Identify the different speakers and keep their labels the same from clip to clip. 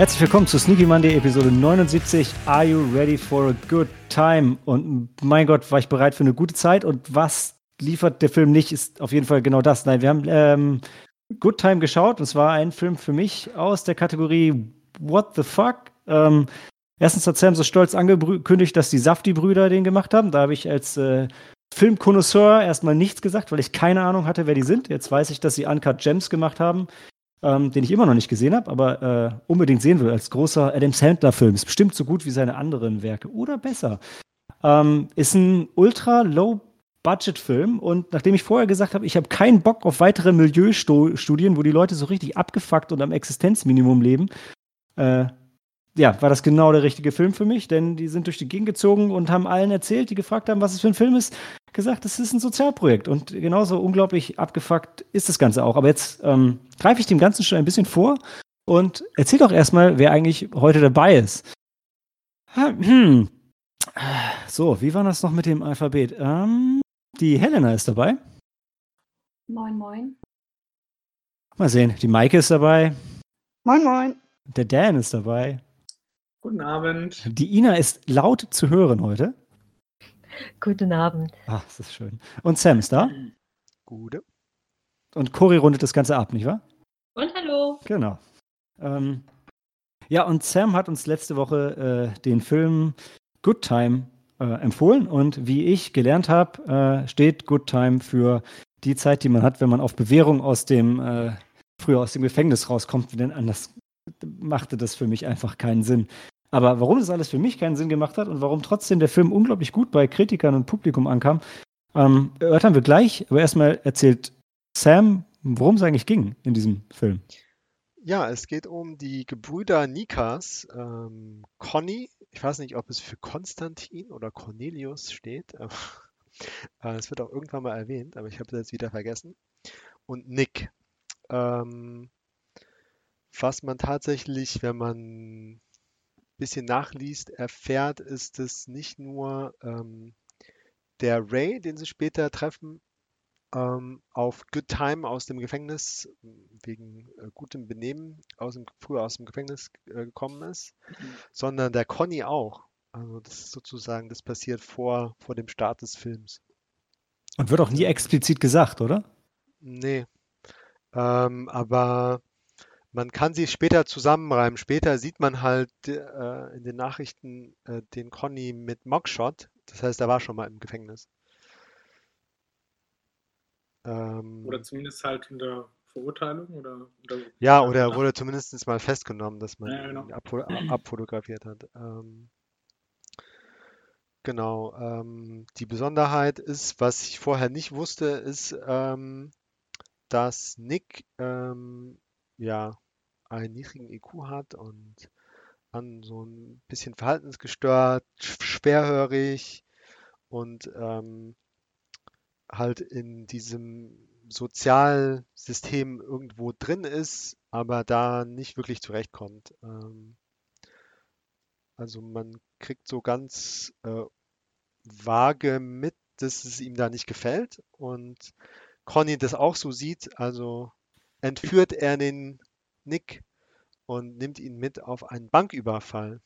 Speaker 1: Herzlich willkommen zu Sneaky Monday Episode 79. Are you ready for a good time? Und mein Gott, war ich bereit für eine gute Zeit? Und was liefert der Film nicht, ist auf jeden Fall genau das. Nein, wir haben ähm, Good Time geschaut. Und es war ein Film für mich aus der Kategorie What the fuck? Ähm, erstens hat Sam so stolz angekündigt, dass die Safti-Brüder den gemacht haben. Da habe ich als äh, Filmkonnoisseur erstmal nichts gesagt, weil ich keine Ahnung hatte, wer die sind. Jetzt weiß ich, dass sie Uncut Gems gemacht haben ähm, den ich immer noch nicht gesehen habe, aber äh, unbedingt sehen will als großer Adam Sandler-Film. Ist bestimmt so gut wie seine anderen Werke oder besser. Ähm, ist ein ultra low Budget-Film und nachdem ich vorher gesagt habe, ich habe keinen Bock auf weitere Milieustudien, wo die Leute so richtig abgefuckt und am Existenzminimum leben, äh, ja, war das genau der richtige Film für mich, denn die sind durch die Gegend gezogen und haben allen erzählt, die gefragt haben, was es für ein Film ist, gesagt, es ist ein Sozialprojekt. Und genauso unglaublich abgefuckt ist das Ganze auch. Aber jetzt ähm, greife ich dem Ganzen schon ein bisschen vor und erzähl doch erstmal, wer eigentlich heute dabei ist. Hm. So, wie war das noch mit dem Alphabet? Ähm, die Helena ist dabei.
Speaker 2: Moin, moin.
Speaker 1: Mal sehen, die Maike ist dabei.
Speaker 3: Moin, moin.
Speaker 1: Der Dan ist dabei.
Speaker 4: Guten Abend.
Speaker 1: Die Ina ist laut zu hören heute.
Speaker 2: Guten Abend.
Speaker 1: Ach, das ist schön. Und Sam ist da.
Speaker 3: Gute.
Speaker 1: Und Cory rundet das Ganze ab, nicht wahr?
Speaker 2: Und hallo.
Speaker 1: Genau. Ähm, ja, und Sam hat uns letzte Woche äh, den Film Good Time äh, empfohlen. Und wie ich gelernt habe, äh, steht Good Time für die Zeit, die man hat, wenn man auf Bewährung aus dem, äh, früher aus dem Gefängnis rauskommt. Denn anders machte das für mich einfach keinen Sinn. Aber warum das alles für mich keinen Sinn gemacht hat und warum trotzdem der Film unglaublich gut bei Kritikern und Publikum ankam, ähm, erörtern wir gleich. Aber erstmal erzählt Sam, worum es eigentlich ging in diesem Film.
Speaker 3: Ja, es geht um die Gebrüder Nikas. Ähm, Conny, ich weiß nicht, ob es für Konstantin oder Cornelius steht. Äh, es wird auch irgendwann mal erwähnt, aber ich habe das jetzt wieder vergessen. Und Nick. Ähm, was man tatsächlich, wenn man ein bisschen nachliest, erfährt, ist es nicht nur ähm, der Ray, den sie später treffen, ähm, auf Good Time aus dem Gefängnis, wegen äh, gutem Benehmen aus dem, früher aus dem Gefängnis äh, gekommen ist, mhm. sondern der Conny auch. Also das ist sozusagen, das passiert vor, vor dem Start des Films.
Speaker 1: Und wird auch nie explizit gesagt, oder?
Speaker 3: Nee. Ähm, aber man kann sie später zusammenreimen. Später sieht man halt äh, in den Nachrichten äh, den Conny mit Mockshot. Das heißt, er war schon mal im Gefängnis.
Speaker 4: Ähm, oder zumindest halt in der Verurteilung oder,
Speaker 3: oder ja, oder er wurde zumindest mal festgenommen, dass man ja, genau. ihn ab, abfotografiert hat. Ähm, genau. Ähm, die Besonderheit ist, was ich vorher nicht wusste, ist, ähm, dass Nick ähm, ja, einen niedrigen IQ hat und dann so ein bisschen verhaltensgestört, schwerhörig und ähm, halt in diesem Sozialsystem irgendwo drin ist, aber da nicht wirklich zurechtkommt. Ähm, also man kriegt so ganz äh, vage mit, dass es ihm da nicht gefällt und Conny das auch so sieht, also entführt er den Nick und nimmt ihn mit auf einen Banküberfall,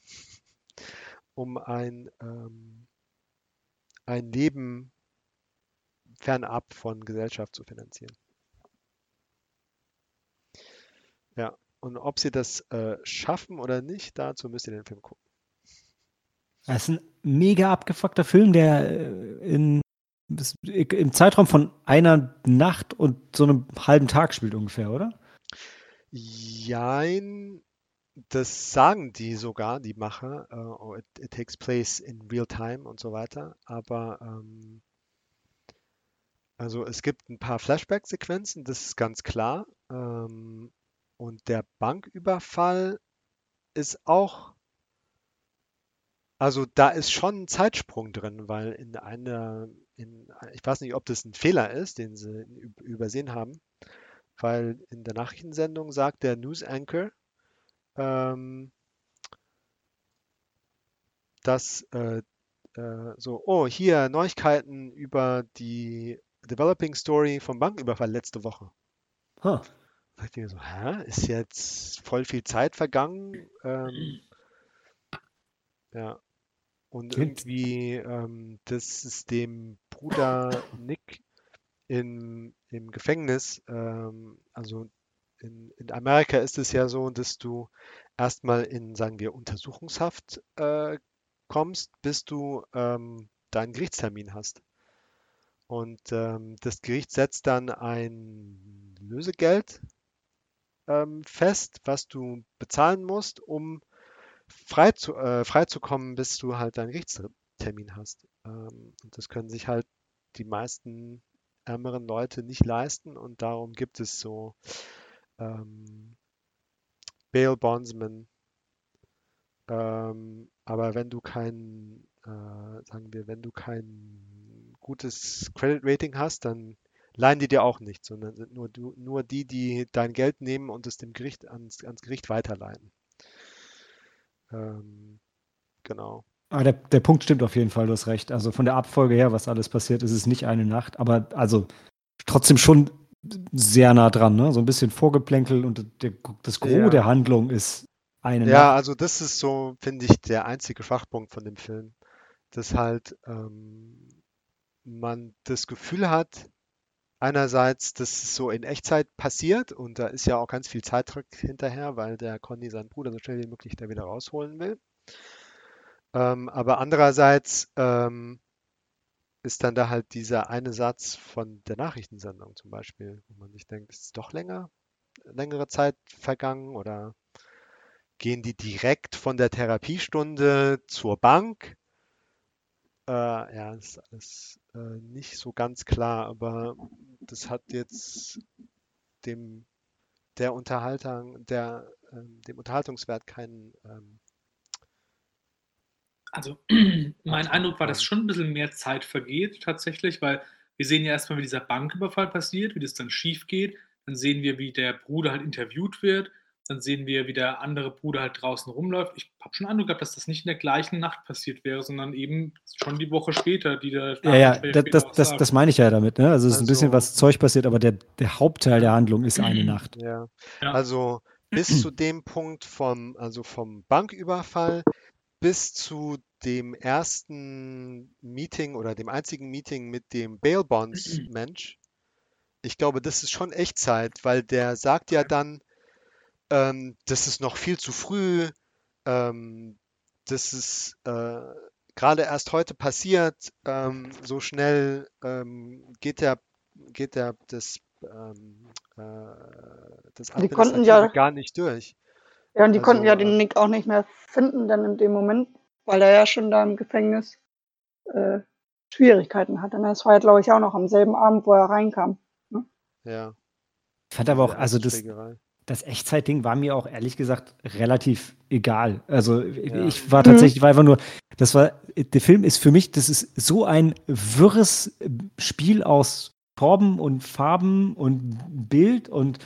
Speaker 3: um ein, ähm, ein Leben fernab von Gesellschaft zu finanzieren. Ja, und ob sie das äh, schaffen oder nicht, dazu müsst ihr den Film gucken.
Speaker 1: Das ist ein mega abgefuckter Film, der äh, in, im Zeitraum von einer Nacht und so einem halben Tag spielt ungefähr, oder?
Speaker 3: Jein, das sagen die sogar, die Macher. Oh, it, it takes place in real time und so weiter. Aber ähm, also es gibt ein paar Flashback-Sequenzen, das ist ganz klar. Ähm, und der Banküberfall ist auch, also da ist schon ein Zeitsprung drin, weil in einer, in, ich weiß nicht, ob das ein Fehler ist, den sie übersehen haben, weil in der Nachrichtensendung sagt der News Anchor, ähm, dass äh, äh, so, oh, hier Neuigkeiten über die Developing Story vom Banküberfall letzte Woche.
Speaker 1: Huh.
Speaker 3: dachte ich mir so, hä, ist jetzt voll viel Zeit vergangen? Ähm, ja. Und irgendwie, ähm, das ist dem Bruder Nick in, im Gefängnis, ähm, also in, in Amerika ist es ja so, dass du erstmal in, sagen wir, Untersuchungshaft äh, kommst, bis du ähm, deinen Gerichtstermin hast. Und ähm, das Gericht setzt dann ein Lösegeld ähm, fest, was du bezahlen musst, um frei zu, äh, freizukommen, bis du halt deinen Gerichtstermin hast. Ähm, und das können sich halt die meisten ärmeren Leute nicht leisten und darum gibt es so ähm, Bail Bondsman. Ähm, aber wenn du kein, äh, sagen wir, wenn du kein gutes Credit Rating hast, dann leihen die dir auch nicht, sondern sind nur, du, nur die, die dein Geld nehmen und es dem Gericht ans, ans Gericht weiterleihen. Ähm, genau.
Speaker 1: Aber der, der Punkt stimmt auf jeden Fall, du hast recht. Also von der Abfolge her, was alles passiert, ist es nicht eine Nacht, aber also trotzdem schon sehr nah dran, ne? So ein bisschen Vorgeplänkel und der, das Gros ja. der Handlung ist eine
Speaker 3: Ja, Nacht. also das ist so, finde ich, der einzige Schwachpunkt von dem Film. Dass halt ähm, man das Gefühl hat, einerseits, dass es so in Echtzeit passiert und da ist ja auch ganz viel Zeitdruck hinterher, weil der Conny seinen Bruder so schnell wie möglich da wieder rausholen will. Ähm, aber andererseits ähm, ist dann da halt dieser eine Satz von der Nachrichtensendung zum Beispiel, wo man sich denkt, ist es doch länger, längere Zeit vergangen oder gehen die direkt von der Therapiestunde zur Bank? Äh, ja, ist alles äh, nicht so ganz klar, aber das hat jetzt dem der Unterhaltung, der, ähm, dem Unterhaltungswert keinen ähm,
Speaker 4: also mein Eindruck war, dass schon ein bisschen mehr Zeit vergeht tatsächlich, weil wir sehen ja erstmal, wie dieser Banküberfall passiert, wie das dann schief geht. Dann sehen wir, wie der Bruder halt interviewt wird. Dann sehen wir, wie der andere Bruder halt draußen rumläuft. Ich habe schon Eindruck gehabt, dass das nicht in der gleichen Nacht passiert wäre, sondern eben schon die Woche später, die
Speaker 1: der Ja, ja, das, das, das, das, meine ich ja damit. Ne? Also es ist also, ein bisschen was Zeug passiert, aber der, der Hauptteil der Handlung ist eine Nacht.
Speaker 3: Ja. ja. Also bis zu dem Punkt vom, also vom Banküberfall bis zu dem ersten Meeting oder dem einzigen Meeting mit dem Bail Bonds Mensch, ich glaube, das ist schon Echtzeit, weil der sagt ja dann, ähm, das ist noch viel zu früh, ähm, das ist äh, gerade erst heute passiert, ähm, so schnell ähm, geht der, geht der das, ähm, äh, das
Speaker 5: die konnten ja
Speaker 3: gar nicht durch.
Speaker 5: Ja, und die also, konnten ja den äh Nick auch nicht mehr finden dann in dem Moment, weil er ja schon da im Gefängnis äh, Schwierigkeiten hatte. Und das war ja, glaube ich, auch noch am selben Abend, wo er reinkam. Ne?
Speaker 3: Ja.
Speaker 1: Ich fand aber auch, also das, das Echtzeitding war mir auch ehrlich gesagt relativ egal. Also ja. ich war tatsächlich, mhm. war einfach nur, das war, der Film ist für mich, das ist so ein wirres Spiel aus Formen und Farben und Bild und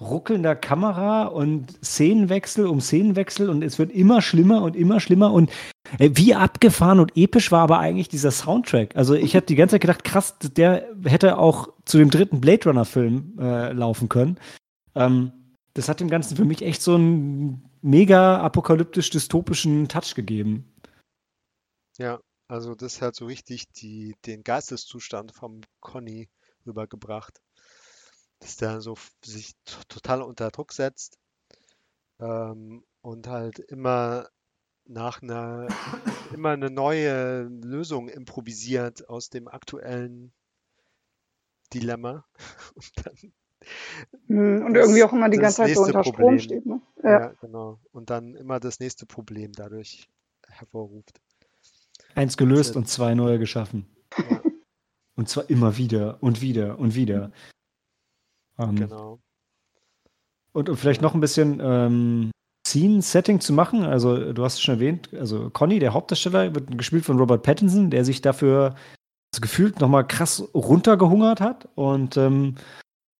Speaker 1: ruckelnder Kamera und Szenenwechsel um Szenenwechsel und es wird immer schlimmer und immer schlimmer und äh, wie abgefahren und episch war aber eigentlich dieser Soundtrack. Also ich habe die ganze Zeit gedacht, krass, der hätte auch zu dem dritten Blade Runner Film äh, laufen können. Ähm, das hat dem Ganzen für mich echt so einen mega apokalyptisch dystopischen Touch gegeben.
Speaker 3: Ja, also das hat so richtig die, den Geisteszustand vom Conny rübergebracht dass der so sich total unter Druck setzt ähm, und halt immer nach einer immer eine neue Lösung improvisiert aus dem aktuellen Dilemma
Speaker 5: und dann hm, und irgendwie auch immer die ganze Zeit so unter Problem. Strom steht. Ne?
Speaker 3: Ja. ja. genau. Und dann immer das nächste Problem dadurch hervorruft.
Speaker 1: Eins gelöst und zwei neue geschaffen. Ja. Und zwar immer wieder und wieder und wieder.
Speaker 3: Ähm, genau.
Speaker 1: Und, und, vielleicht noch ein bisschen ähm, Scene-Setting zu machen. Also, du hast es schon erwähnt, also Conny, der Hauptdarsteller, wird gespielt von Robert Pattinson, der sich dafür also gefühlt nochmal krass runtergehungert hat und ähm,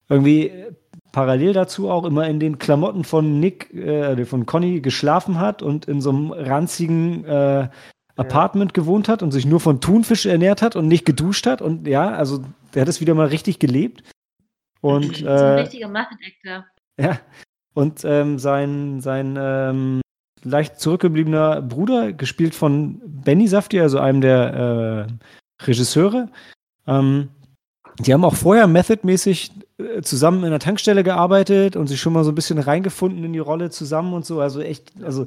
Speaker 1: irgendwie parallel dazu auch immer in den Klamotten von Nick, äh, von Conny geschlafen hat und in so einem ranzigen äh, Apartment ja. gewohnt hat und sich nur von Thunfisch ernährt hat und nicht geduscht hat. Und ja, also der hat es wieder mal richtig gelebt. Und,
Speaker 2: äh, so ein richtiger.
Speaker 1: Ja. Und ähm, sein, sein ähm, leicht zurückgebliebener Bruder, gespielt von Benny Safdie, also einem der äh, Regisseure. Ähm, die haben auch vorher methodmäßig äh, zusammen in der Tankstelle gearbeitet und sich schon mal so ein bisschen reingefunden in die Rolle zusammen und so. Also echt, also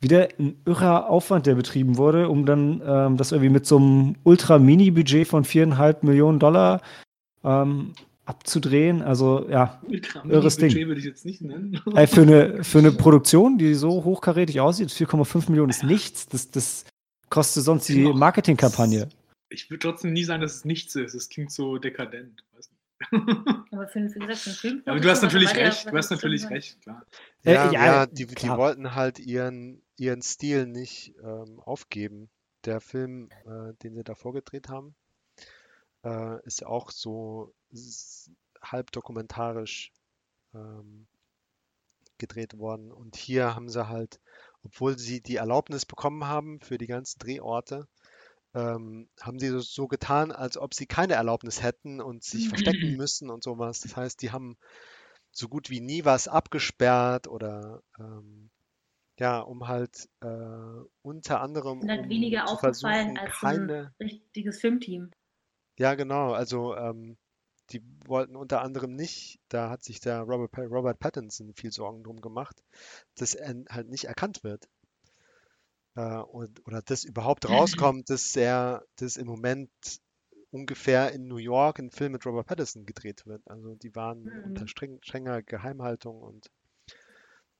Speaker 1: wieder ein irrer Aufwand, der betrieben wurde, um dann ähm, das irgendwie mit so einem Ultra-Mini-Budget von viereinhalb Millionen Dollar ähm, abzudrehen. Also ja, irres Ding.
Speaker 4: würde ich jetzt nicht nennen.
Speaker 1: Äh, für, eine, für eine Produktion, die so hochkarätig aussieht, 4,5 Millionen ist nichts. Das, das kostet sonst die Marketingkampagne.
Speaker 4: Ich würde trotzdem nie sagen, dass es nichts ist. Es klingt so dekadent.
Speaker 2: Aber für, für, für Film.
Speaker 4: Aber du hast natürlich recht. Du hast natürlich recht, klar.
Speaker 3: Ja, äh, ja, ja die, die, wollten halt ihren, ihren Stil nicht ähm, aufgeben. Der Film, äh, den sie davor gedreht haben, äh, ist ja auch so halb dokumentarisch ähm, gedreht worden. Und hier haben sie halt, obwohl sie die Erlaubnis bekommen haben für die ganzen Drehorte, ähm, haben sie so, so, getan, als ob sie keine Erlaubnis hätten und sich verstecken müssen und sowas. Das heißt, die haben so gut wie nie was abgesperrt oder ähm, ja, um halt äh, unter anderem.
Speaker 2: Sind halt um weniger aufgefallen als keine... ein richtiges Filmteam.
Speaker 3: Ja, genau. Also ähm, die wollten unter anderem nicht, da hat sich der Robert, Robert Pattinson viel Sorgen drum gemacht, dass er halt nicht erkannt wird. Äh, und, oder dass überhaupt rauskommt, dass er, dass im Moment ungefähr in New York ein Film mit Robert Pattinson gedreht wird. Also die waren mhm. unter streng, strenger Geheimhaltung und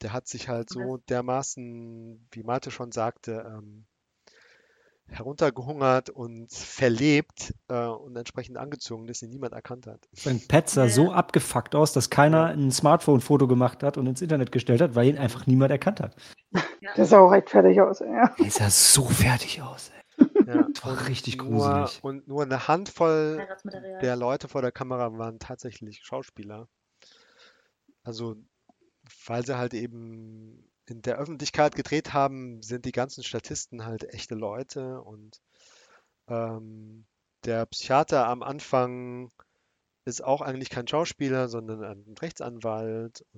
Speaker 3: der hat sich halt so dermaßen, wie Malte schon sagte, ähm, heruntergehungert und verlebt äh, und entsprechend angezogen, dass ihn niemand erkannt hat.
Speaker 1: Sein Pet sah ja. so abgefuckt aus, dass keiner ein Smartphone-Foto gemacht hat und ins Internet gestellt hat, weil ihn einfach niemand erkannt hat.
Speaker 5: Ja. Der sah auch recht fertig aus, ja.
Speaker 1: Der sah so fertig aus, ey. Ja. Das war richtig gruselig.
Speaker 3: Nur, und nur eine Handvoll der Leute vor der Kamera waren tatsächlich Schauspieler. Also, weil sie halt eben in der Öffentlichkeit gedreht haben, sind die ganzen Statisten halt echte Leute und ähm, der Psychiater am Anfang ist auch eigentlich kein Schauspieler, sondern ein Rechtsanwalt.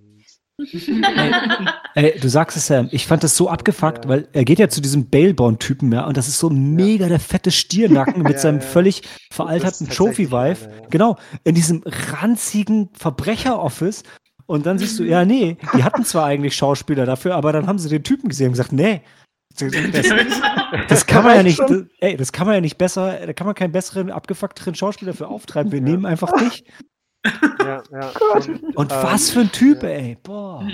Speaker 1: Ey, ey, du sagst es, Sam, ich fand das so abgefuckt, ja. weil er geht ja zu diesem Bailborn-Typen, ja, und das ist so mega der fette Stiernacken mit ja, seinem ja. völlig veralterten Trophy-Wife. Genau, in diesem ranzigen Verbrecher-Office und dann siehst du, ja, nee, die hatten zwar eigentlich Schauspieler dafür, aber dann haben sie den Typen gesehen und gesagt, nee, das, das, kann man ja nicht, das, ey, das kann man ja nicht besser, da kann man keinen besseren, abgefuckteren Schauspieler für auftreiben. Wir ja. nehmen einfach dich. Ja, ja. Und, und ähm, was für ein Typ, ja. ey. Boah.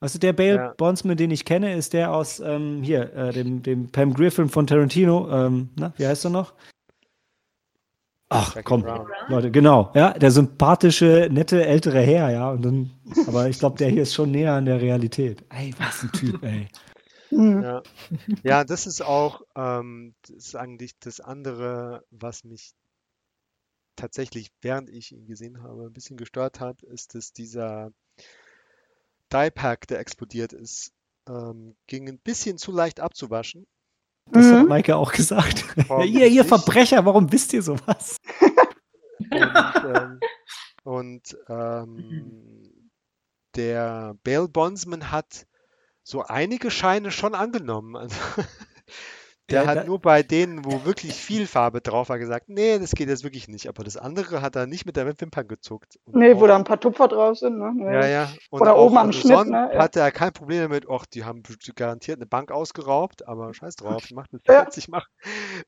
Speaker 1: Also der Bale ja. Bondsman, den ich kenne, ist der aus ähm, hier, äh, dem, dem Pam Griffin von Tarantino. Ähm, na, wie heißt er noch? Ach, Jackie komm, Brown. Leute, genau, ja, der sympathische, nette, ältere Herr, ja, und dann, aber ich glaube, der hier ist schon näher an der Realität. Ey, was ein Typ, ey.
Speaker 3: Ja. ja, das ist auch, ähm, das ist eigentlich das andere, was mich tatsächlich, während ich ihn gesehen habe, ein bisschen gestört hat, ist, dass dieser Die-Pack, der explodiert ist, ähm, ging ein bisschen zu leicht abzuwaschen.
Speaker 1: Das mhm. hat Maike auch gesagt. Ja, ihr, ihr Verbrecher, warum wisst ihr sowas?
Speaker 3: Und, ähm, und ähm, der Bail Bondsman hat so einige Scheine schon angenommen. Also, der ja, hat nur bei denen, wo wirklich viel Farbe drauf war, gesagt, nee, das geht jetzt wirklich nicht. Aber das andere hat er nicht mit der Wimpern gezuckt.
Speaker 5: Und nee, auch, wo da ein paar Tupfer drauf sind. Ne?
Speaker 3: Ja, ja.
Speaker 5: Und Oder oben am Schnitt. Ne?
Speaker 3: hatte er kein Problem damit, ach, die haben garantiert eine Bank ausgeraubt, aber scheiß drauf, ich mach das ja. jetzt. Ich mach,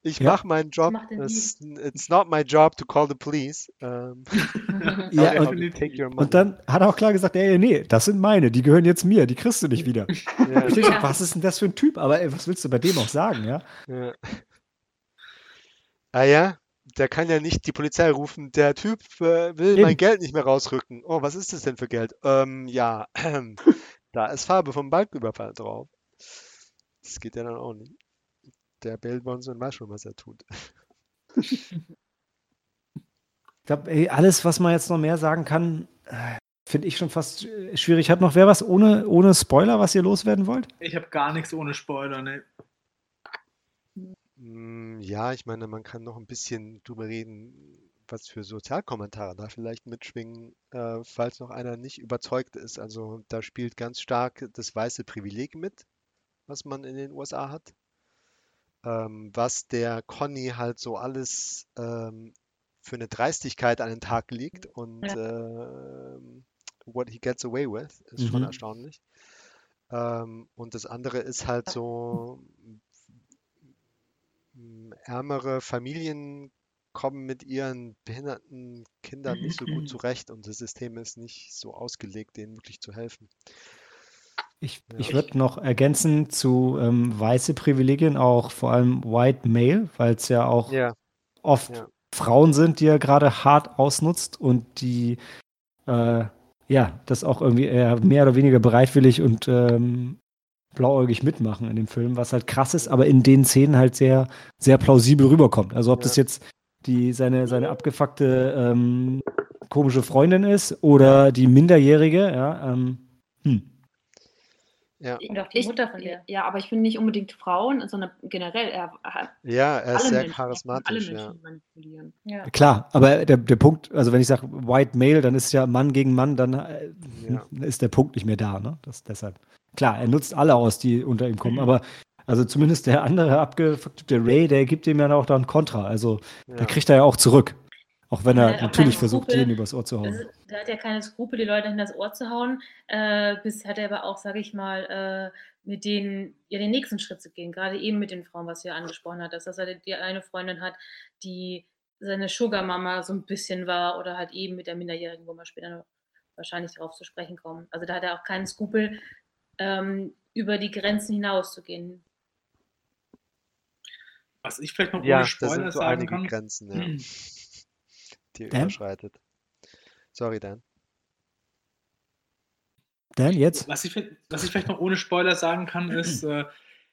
Speaker 3: ich ja. mach meinen Job. Mach it's, it's, not my job to call the police. Um,
Speaker 1: ja, und, und, dann hat er auch klar gesagt, ey, nee, das sind meine, die gehören jetzt mir, die kriegst du nicht wieder. Ja. Was ist denn das für ein Typ? Aber ey, was willst du bei dem auch sagen, ja? Ja.
Speaker 3: Ah ja, der kann ja nicht die Polizei rufen. Der Typ äh, will Eben. mein Geld nicht mehr rausrücken. Oh, was ist das denn für Geld? Ähm, ja, äh, da ist Farbe vom Banküberfall drauf. Das geht ja dann auch nicht. Der Bail Bonson weiß schon, was er tut.
Speaker 1: Ich glaube, alles, was man jetzt noch mehr sagen kann, äh, finde ich schon fast schwierig. Hat noch wer was ohne, ohne Spoiler, was ihr loswerden wollt?
Speaker 4: Ich habe gar nichts ohne Spoiler, ne.
Speaker 3: Hm, ja, ich meine, man kann noch ein bisschen drüber reden, was für Sozialkommentare da vielleicht mitschwingen, äh, falls noch einer nicht überzeugt ist. Also da spielt ganz stark das weiße Privileg mit, was man in den USA hat. Ähm, was der Conny halt so alles ähm, für eine Dreistigkeit an den Tag legt und
Speaker 2: Ja.
Speaker 3: äh, what he gets away with, ist schon
Speaker 1: Mhm.
Speaker 3: erstaunlich. Ähm, und das andere ist halt so, m, ärmere Familien kommen mit ihren behinderten Kindern nicht so gut zurecht und das System ist nicht so ausgelegt, denen wirklich zu helfen.
Speaker 1: Ich,
Speaker 3: Ja.
Speaker 1: ich würde noch ergänzen zu ähm, weiße Privilegien, auch vor allem White Male, weil es ja auch
Speaker 3: Ja,
Speaker 1: oft
Speaker 3: Ja.
Speaker 1: Frauen sind, die er gerade hart ausnutzt und die äh, ja das auch irgendwie eher mehr oder weniger bereitwillig und ähm, blauäugig mitmachen in dem Film, was halt krass ist, aber in den Szenen halt sehr, sehr plausibel rüberkommt. Also ob
Speaker 3: Ja.
Speaker 1: das jetzt die seine, seine abgefuckte ähm, komische Freundin ist oder die Minderjährige, ja, ähm, hm.
Speaker 3: ja.
Speaker 6: Ich,
Speaker 2: Mutter von der.
Speaker 6: ja, aber ich finde nicht unbedingt Frauen, sondern generell, er
Speaker 3: Ja, er ist
Speaker 6: alle
Speaker 3: sehr
Speaker 6: Menschen, er kann alle
Speaker 3: charismatisch, ja.
Speaker 6: Menschen manipulieren.
Speaker 2: Ja.
Speaker 1: Klar, aber der, der Punkt, also wenn ich sage White Male, dann ist ja Mann gegen Mann, dann äh,
Speaker 3: Ja.
Speaker 1: ist der Punkt nicht mehr da, ne? Das, deshalb. Klar, er nutzt alle aus, die unter ihm kommen,
Speaker 2: Mhm.
Speaker 1: aber also zumindest der andere abgefuckte Ray, der gibt ihm ja auch dann Kontra. Also da
Speaker 3: Ja.
Speaker 1: kriegt er ja auch zurück. Auch wenn
Speaker 2: Er
Speaker 1: er
Speaker 2: hat
Speaker 1: natürlich versucht, jeden übers Ohr zu hauen.
Speaker 2: Also, der hat ja keine Skrupel, die Leute hinter das Ohr zu hauen. Äh, bis hat er aber auch, sage ich mal, äh, mit denen ja den nächsten Schritt zu gehen. Gerade eben mit den Frauen, was ja angesprochen hattest, dass er die eine Freundin hat, die seine Sugar-Mama so ein bisschen war oder halt eben mit der Minderjährigen, wo wir später noch wahrscheinlich darauf zu sprechen kommen. Also da hat er auch keinen Skrupel, ähm, über die Grenzen hinaus zu gehen.
Speaker 4: Was ich vielleicht noch
Speaker 3: Ja,
Speaker 4: ohne Spoiler
Speaker 3: sind so
Speaker 4: sagen
Speaker 3: einige
Speaker 4: kann.
Speaker 3: Grenzen, ja, die er
Speaker 1: Dan?
Speaker 3: überschreitet. Sorry, Dan.
Speaker 1: Dan, jetzt?
Speaker 4: Was ich, was ich vielleicht noch ohne Spoiler sagen kann, ist, äh,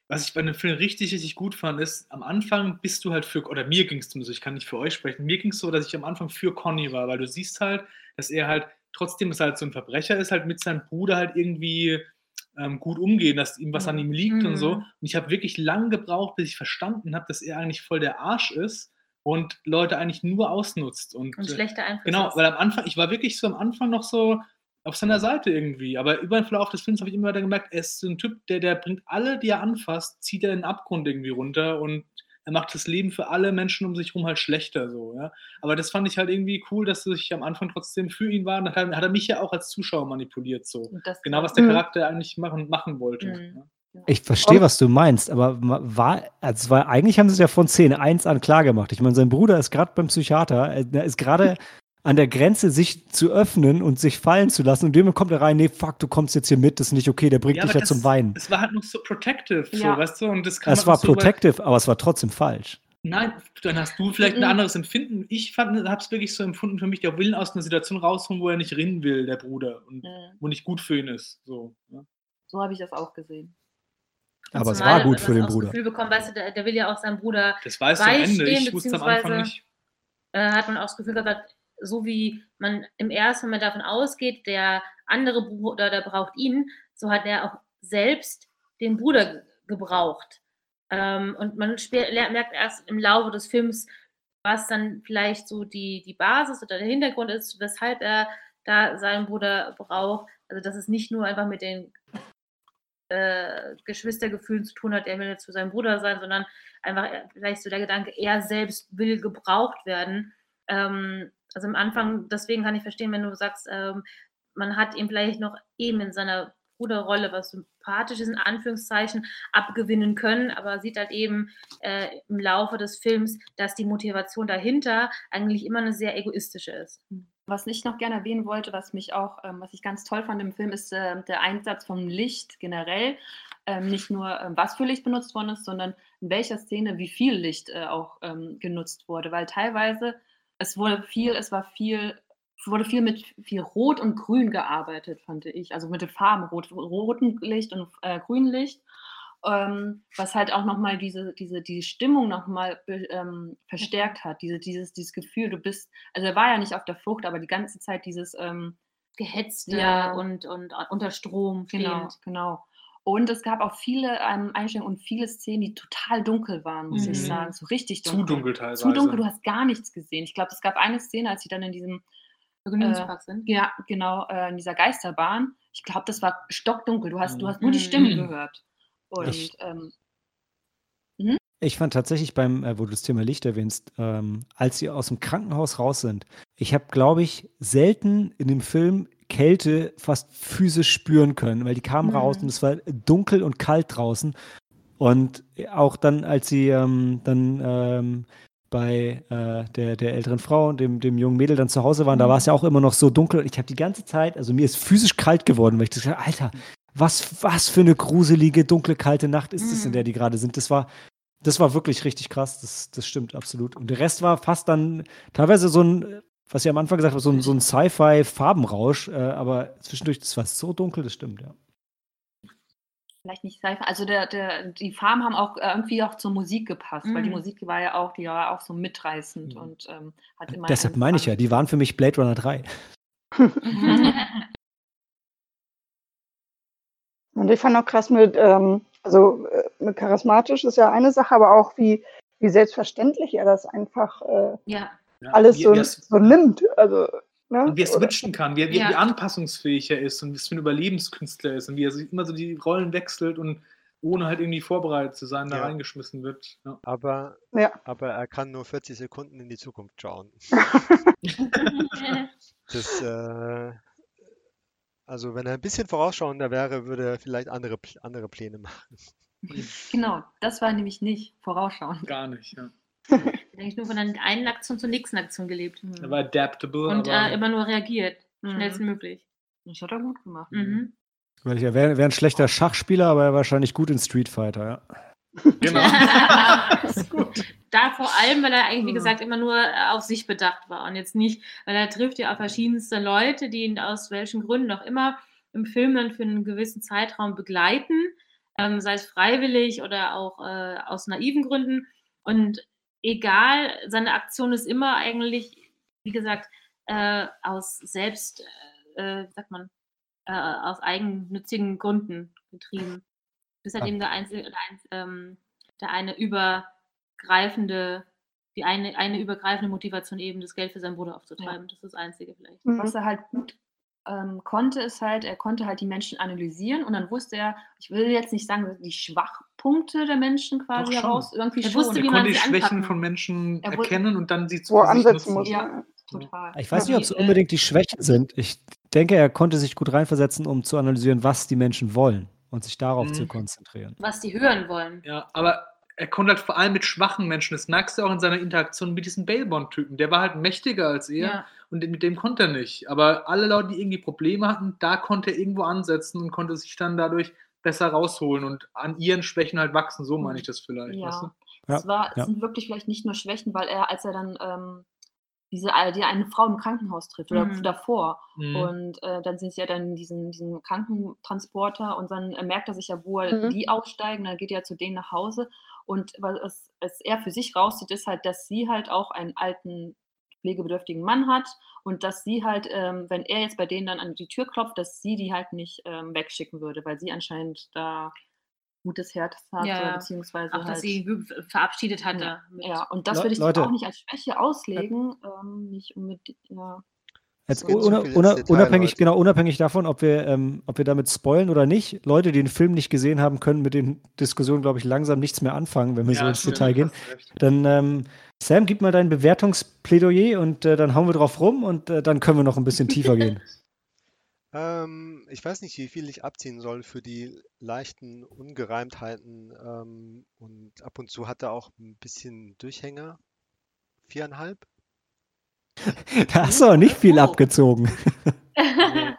Speaker 4: was ich bei dem Film richtig, richtig gut fand, ist, am Anfang bist du halt für, oder mir ging es zumindest, ich kann nicht für euch sprechen, mir ging es so, dass ich am Anfang für Conny war, weil du siehst halt, dass er halt, trotzdem, dass er halt so ein Verbrecher ist, halt mit seinem Bruder halt irgendwie ähm, gut umgehen, dass ihm was an ihm liegt und so.
Speaker 2: Mhm.
Speaker 4: Und ich habe wirklich lang gebraucht, bis ich verstanden habe, dass er eigentlich voll der Arsch ist und Leute eigentlich nur ausnutzt. Und,
Speaker 2: Und
Speaker 4: äh,
Speaker 2: schlechter Einfluss.
Speaker 4: Genau, weil am Anfang, ich war wirklich so am Anfang noch so auf seiner Seite irgendwie. Aber über den Verlauf des Films habe ich immer wieder gemerkt, er ist so ein Typ, der, der bringt alle, die er anfasst, zieht er in den Abgrund irgendwie runter und er macht das Leben für alle Menschen um sich herum halt schlechter so, ja. Aber das fand ich halt irgendwie cool, dass ich am Anfang trotzdem für ihn war. Und dann hat, er- hat er mich ja auch als Zuschauer manipuliert so. Genau, was der
Speaker 5: Mhm.
Speaker 4: Charakter eigentlich machen, machen wollte.
Speaker 2: Mhm.
Speaker 4: Ja.
Speaker 1: Ich verstehe, was du meinst, aber war, also war, eigentlich haben sie es ja von Szene 1 an klar gemacht. Ich meine, sein Bruder ist gerade beim Psychiater, äh, er ist gerade an der Grenze, sich zu öffnen und sich fallen zu lassen. Und dem kommt er rein, nee, fuck, du kommst jetzt hier mit, das ist nicht okay, der bringt dich
Speaker 4: aber
Speaker 1: ja
Speaker 4: das-
Speaker 1: zum Weinen.
Speaker 4: Es war halt noch so protective, so,
Speaker 6: Ja.
Speaker 4: weißt du? Und das kann
Speaker 1: Es war
Speaker 4: so,
Speaker 1: protective, aber es war trotzdem falsch.
Speaker 4: Nein, dann hast du vielleicht ein
Speaker 6: Mhm.
Speaker 4: anderes Empfinden. Ich habe es wirklich so empfunden für mich, der will aus einer Situation rausholen, wo er nicht rennen will, der Bruder, und
Speaker 6: Mhm.
Speaker 4: wo nicht gut für ihn ist. So, ja.
Speaker 6: So habe ich das auch gesehen.
Speaker 2: Und
Speaker 1: Aber es war gut für den Bruder.
Speaker 2: Gefühl bekommen, weißt du, der, der will ja auch seinen Bruder
Speaker 4: Das weißt du am Ende.
Speaker 2: Beistehen,
Speaker 4: Ich wusste am Anfang nicht.
Speaker 2: äh, hat man auch das Gefühl gehabt, so wie man im ersten Moment davon ausgeht, der andere Bruder, der braucht ihn, so hat er auch selbst den Bruder ge- gebraucht. Ähm, und man merkt erst im Laufe des Films, was dann vielleicht so die, die Basis oder der Hintergrund ist, weshalb er da seinen Bruder braucht. Also dass es nicht nur einfach mit den äh, Geschwistergefühlen zu tun hat, er will zu seinem Bruder sein, sondern einfach äh, vielleicht so der Gedanke, er selbst will gebraucht werden. Ähm, also am Anfang, deswegen kann ich verstehen, wenn du sagst, ähm, man hat ihm vielleicht noch eben in seiner Bruderrolle was Sympathisches in Anführungszeichen abgewinnen können, aber sieht halt eben äh, im Laufe des Films, dass die Motivation dahinter eigentlich immer eine sehr egoistische ist.
Speaker 6: Was ich noch gerne erwähnen wollte, was mich auch, ähm, was ich ganz toll fand im Film, ist äh, der Einsatz vom Licht generell. Ähm, nicht nur, ähm, was für Licht benutzt worden ist, sondern in welcher Szene wie viel Licht äh, auch ähm, genutzt wurde. Weil teilweise es wurde viel, es war viel, wurde viel mit viel Rot und Grün gearbeitet, fand ich. Also mit den Farben Rot, roten Licht und äh, grünen Licht. Ähm, was halt auch nochmal diese, diese, die Stimmung nochmal ähm, verstärkt hat, diese, dieses, dieses Gefühl, du bist, also er war ja nicht auf der Flucht, aber die ganze Zeit dieses, ähm,
Speaker 2: Gehetzte
Speaker 6: Ja.
Speaker 2: und, und unter Strom
Speaker 6: genau,
Speaker 2: stehend.
Speaker 6: genau. Und es gab auch viele ähm, Einstellungen und viele Szenen, die total dunkel waren, muss ich
Speaker 2: Mhm.
Speaker 6: sagen. So richtig
Speaker 4: Zu
Speaker 6: dunkel.
Speaker 4: dunkel teilweise.
Speaker 6: Zu dunkel, du hast gar nichts gesehen. Ich glaube, es gab eine Szene, als sie dann in diesem,
Speaker 2: Vergnügungspark sind.
Speaker 6: ja, genau, äh, in dieser Geisterbahn. Ich glaube, das war stockdunkel. Du hast, du
Speaker 4: Mhm.
Speaker 6: hast nur die
Speaker 2: Mhm.
Speaker 6: Stimmen gehört. Und
Speaker 1: Ich-
Speaker 6: ähm,
Speaker 1: Ich fand tatsächlich beim, äh, wo du das Thema Licht erwähnst, ähm, als sie aus dem Krankenhaus raus sind, ich habe, glaube ich, selten in dem Film Kälte fast physisch spüren können, weil die kamen
Speaker 2: Mhm.
Speaker 1: raus und es war dunkel und kalt draußen. Und auch dann, als sie ähm, dann ähm, bei äh, der, der älteren Frau und dem, dem jungen Mädel dann zu Hause waren, da
Speaker 2: Mhm.
Speaker 1: war es ja auch immer noch so dunkel. Und ich habe die ganze Zeit, also mir ist physisch kalt geworden, weil ich dachte, Alter, was, was für eine gruselige, dunkle, kalte Nacht ist es, in
Speaker 2: Mhm.
Speaker 1: der die gerade sind. Das war, das war wirklich richtig krass. Das, das stimmt absolut. Und der Rest war fast dann teilweise so ein, was ihr am Anfang gesagt habt, so ein, so ein Sci-Fi-Farbenrausch. Äh, aber zwischendurch, das war so dunkel, das stimmt, ja.
Speaker 6: vielleicht nicht Sci-Fi. Also der, der, die Farben haben auch äh, irgendwie auch zur Musik gepasst, weil die
Speaker 2: Mhm.
Speaker 6: Musik war ja auch, die war auch so mitreißend
Speaker 4: Mhm.
Speaker 6: und ähm, hat immer.
Speaker 1: Deshalb meine ich ja, die waren für mich Blade Runner 3.
Speaker 5: Und ich fand auch krass mit, ähm, also äh, mit charismatisch ist ja eine Sache, aber auch wie, wie selbstverständlich er das einfach äh,
Speaker 2: ja.
Speaker 4: Ja,
Speaker 5: alles
Speaker 4: wie,
Speaker 5: so,
Speaker 4: wie,
Speaker 5: so nimmt. Also, ne?
Speaker 4: und wie er switchen kann, wie er, wie,
Speaker 2: Ja.
Speaker 4: wie anpassungsfähig er ist und was für ein Überlebenskünstler ist und wie er sich immer so die Rollen wechselt und ohne halt irgendwie vorbereitet zu sein, da
Speaker 3: Ja.
Speaker 4: reingeschmissen wird. Ja.
Speaker 3: Aber,
Speaker 5: Ja.
Speaker 3: aber er kann nur 40 Sekunden in die Zukunft schauen. Das, äh, also wenn er ein bisschen vorausschauender wäre, würde er vielleicht andere, andere Pläne machen.
Speaker 6: Genau, das war nämlich nicht vorausschauend.
Speaker 4: Gar nicht. Ja.
Speaker 2: Eigentlich nur von der einen Aktion zur nächsten Aktion gelebt.
Speaker 4: Er war adaptable,
Speaker 2: Und
Speaker 4: aber
Speaker 2: äh, immer nur reagiert.
Speaker 6: Mhm.
Speaker 2: Schnellstmöglich.
Speaker 6: Das hat er gut gemacht.
Speaker 2: Mhm.
Speaker 1: Weil ich, er wäre wär ein schlechter Schachspieler, aber er war wahrscheinlich gut in Street Fighter, ja.
Speaker 4: genau.
Speaker 2: Da vor allem, weil er eigentlich, wie
Speaker 6: Mhm.
Speaker 2: gesagt, immer nur äh, auf sich bedacht war und jetzt nicht, weil er trifft ja auch verschiedenste Leute, die ihn aus welchen Gründen auch immer im Film dann für einen gewissen Zeitraum begleiten, ähm, sei es freiwillig oder auch äh, aus naiven Gründen. Und egal, seine Aktion ist immer eigentlich, wie gesagt, äh, aus selbst, äh, wie sagt man, äh, aus eigennützigen Gründen getrieben. Bis halt
Speaker 1: Ah.
Speaker 2: eben der, einzige, der, ein, ähm, der eine übergreifende, die eine, eine übergreifende Motivation eben, das Geld für seinen Bruder aufzutreiben. Das ist das Einzige vielleicht.
Speaker 5: Mhm.
Speaker 6: Was er halt gut ähm, konnte, ist halt, er konnte halt die Menschen analysieren und dann wusste er, ich will jetzt nicht sagen, die Schwachpunkte der Menschen quasi heraus, irgendwie
Speaker 2: Er
Speaker 6: schon.
Speaker 2: wusste,
Speaker 4: Er
Speaker 2: wie man
Speaker 4: konnte die Schwächen
Speaker 2: anpacken.
Speaker 4: von Menschen
Speaker 6: Er
Speaker 4: erkennen und dann sie zu
Speaker 5: wo ansetzen muss.
Speaker 6: Ja. Total.
Speaker 1: Ich weiß nicht, ob es unbedingt die Schwächen sind. Ich denke, er konnte sich gut reinversetzen, um zu analysieren, was die Menschen wollen und sich darauf
Speaker 4: Mhm.
Speaker 1: zu konzentrieren.
Speaker 2: Was die hören wollen.
Speaker 4: Ja, aber er konnte halt vor allem mit schwachen Menschen, das merkst du auch in seiner Interaktion mit diesem Bailbond-Typen. Der war halt mächtiger als er
Speaker 2: Ja.
Speaker 4: und mit dem konnte er nicht. Aber alle Leute, die irgendwie Probleme hatten, da konnte er irgendwo ansetzen und konnte sich dann dadurch besser rausholen und an ihren Schwächen halt wachsen. So meine ich das vielleicht. Weißt du?
Speaker 6: Ja,
Speaker 1: Ja,
Speaker 6: es, war,
Speaker 1: ja.
Speaker 6: es sind wirklich vielleicht nicht nur Schwächen, weil er, als er dann ähm, diese, äh, die eine Frau im Krankenhaus trifft oder
Speaker 2: Mhm.
Speaker 6: davor
Speaker 4: Mhm.
Speaker 6: und äh, dann sind sie ja dann in diesem, diesem Krankentransporter und dann äh, merkt er sich ja, wo er
Speaker 5: Mhm.
Speaker 6: die aussteigen, dann geht er zu denen nach Hause und was, was er für sich rauszieht, ist halt, dass sie halt auch einen alten pflegebedürftigen Mann hat und dass sie halt, ähm, wenn er jetzt bei denen dann an die Tür klopft, dass sie die halt nicht ähm, wegschicken würde, weil sie anscheinend da gutes Herz hat,
Speaker 2: Ja,
Speaker 6: beziehungsweise
Speaker 2: Auch, dass
Speaker 6: halt,
Speaker 2: sie ihn verabschiedet hatte.
Speaker 6: ja, ja, und das
Speaker 1: Le-
Speaker 6: würde ich
Speaker 1: Leute.
Speaker 6: auch nicht als Schwäche auslegen, ähm, nicht unbedingt, ja.
Speaker 1: Jetzt
Speaker 3: ins
Speaker 1: una-
Speaker 3: Detail,
Speaker 1: unabhängig,
Speaker 3: Leute.
Speaker 1: genau, unabhängig davon, ob wir, ähm, ob wir damit spoilen oder nicht. Leute, die den Film nicht gesehen haben, können mit den Diskussionen, glaube ich, langsam nichts mehr anfangen, wenn wir so ins Detail gehen. Dann, ähm, Sam, gib mal dein Bewertungsplädoyer und äh, dann hauen wir drauf rum und äh, dann können wir noch ein bisschen tiefer gehen.
Speaker 3: Ähm, ich weiß nicht, wie viel ich abziehen soll für die leichten Ungereimtheiten. Ähm, und ab und zu hat er auch ein bisschen Durchhänger. Viereinhalb?
Speaker 1: Da hast du aber nicht viel
Speaker 2: Oh.
Speaker 1: abgezogen.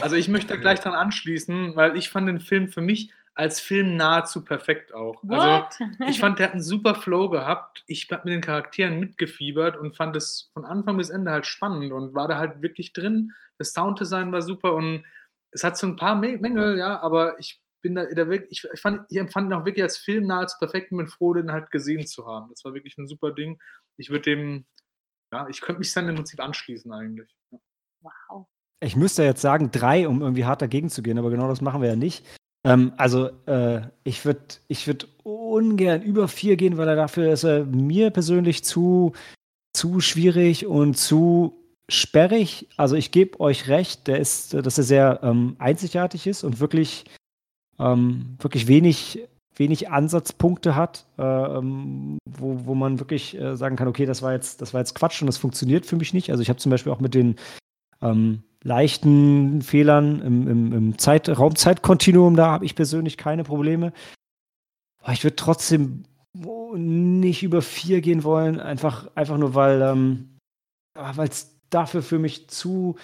Speaker 4: Also ich möchte da gleich dran anschließen, weil ich fand den Film für mich als Film nahezu perfekt auch. Also
Speaker 2: What?
Speaker 4: ich fand, der hat einen super Flow gehabt. Ich habe mit den Charakteren mitgefiebert und fand es von Anfang bis Ende halt spannend und war da halt wirklich drin. Das Sounddesign war super und es hat so ein paar Mä- Mängel, ja, aber ich bin da, da wirklich, ich, ich, fand, ich empfand ihn auch wirklich als Film nahezu perfekt und bin froh, den halt gesehen zu haben. Das war wirklich ein super Ding. Ich würde dem, ja, ich könnte mich dann im Prinzip anschließen eigentlich. Ja.
Speaker 2: wow.
Speaker 1: Ich müsste jetzt sagen, drei, um irgendwie hart dagegen zu gehen, aber genau das machen wir ja nicht. Ähm, also, äh, ich würde ich würd ungern über vier gehen, weil er dafür ist er mir persönlich zu, zu schwierig und zu sperrig. Also, ich gebe euch recht, der ist, dass er sehr ähm, einzigartig ist und wirklich, ähm, wirklich wenig, wenig Ansatzpunkte hat, äh, ähm, wo, wo man wirklich äh, sagen kann, okay, das war jetzt, das war jetzt Quatsch und das funktioniert für mich nicht. Also ich habe zum Beispiel auch mit den ähm, leichten Fehlern im, im, im Zeit, Raumzeitkontinuum, da habe ich persönlich keine Probleme. Aber ich würde trotzdem nicht über vier gehen wollen, einfach, einfach nur, weil ähm, es dafür für mich zu,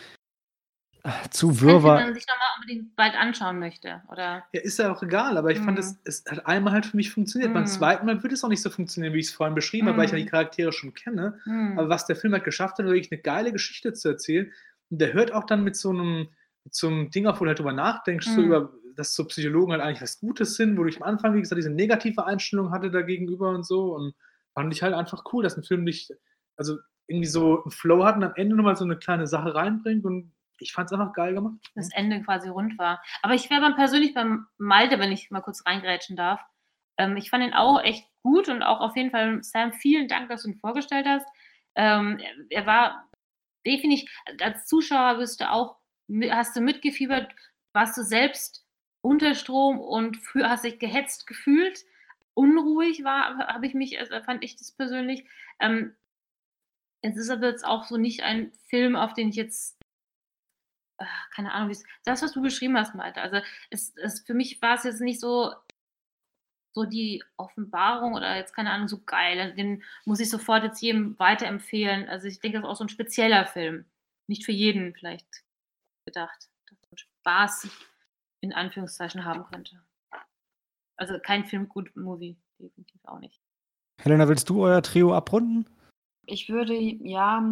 Speaker 1: zu wirr war.
Speaker 2: Wenn man sich nochmal unbedingt bald anschauen möchte, oder?
Speaker 4: Ja, ist ja auch egal, aber ich mm. fand, es, es hat einmal halt für mich funktioniert. Mm. Beim zweiten Mal würde es auch nicht so funktionieren, wie ich es vorhin beschrieben mm. habe, weil ich ja die Charaktere schon kenne. Aber was der Film halt geschafft hat, wirklich eine geile Geschichte zu erzählen, und der hört auch dann mit so einem, mit so einem Ding auf, wo du halt drüber nachdenkst, mhm. so über, dass so Psychologen halt eigentlich was Gutes sind, wo ich am Anfang, wie gesagt, diese negative Einstellung hatte dagegenüber und so. Und fand ich halt einfach cool, dass ein Film nicht, also irgendwie so einen Flow hat und am Ende nochmal so eine kleine Sache reinbringt und ich fand es einfach geil gemacht.
Speaker 2: Das Ende quasi rund war. Aber ich wäre persönlich beim Malte, wenn ich mal kurz reingrätschen darf. Ähm, ich fand ihn auch echt gut und auch auf jeden Fall, Sam, vielen Dank, dass du ihn vorgestellt hast. Ähm, er war definitiv, als Zuschauer wirst du auch, hast du mitgefiebert, warst du selbst unter Strom und für, hast dich gehetzt gefühlt. Unruhig war, habe ich mich, also fand ich das persönlich. Ähm, es ist aber jetzt auch so nicht ein Film, auf den ich jetzt, äh, keine Ahnung, wie das, was du beschrieben hast, Malte. Also es, es, für mich war es jetzt nicht so, so die Offenbarung oder jetzt keine Ahnung, so geil. Den muss ich sofort jetzt jedem weiterempfehlen. Also ich denke, das ist auch so ein spezieller Film. Nicht für jeden vielleicht gedacht, dass man Spaß in Anführungszeichen haben könnte. Also kein Film gut Movie, definitiv auch nicht.
Speaker 1: Helena, willst du euer Trio abrunden?
Speaker 6: Ich würde, ja,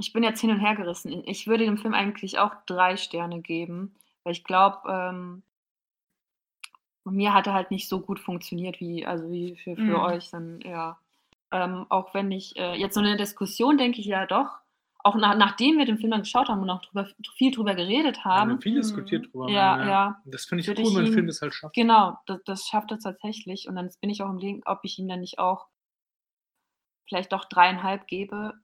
Speaker 6: ich bin jetzt hin und her gerissen. Ich würde dem Film eigentlich auch drei Sterne geben, weil ich glaube, ähm, mir hat er halt nicht so gut funktioniert wie, also wie für, für mhm. euch dann, ja. Ähm, auch wenn ich äh, jetzt so eine Diskussion denke ich ja doch, auch nach, nachdem wir den Film dann geschaut haben und auch drüber, viel drüber geredet haben. Ja,
Speaker 4: viel diskutiert drüber.
Speaker 6: Ja, ja. ja.
Speaker 4: Das finde ich cool, ich wenn ein Film das halt schafft.
Speaker 6: Genau, das, das schafft er tatsächlich. Und dann bin ich auch im Leben, ob ich ihm dann nicht auch vielleicht doch dreieinhalb gebe.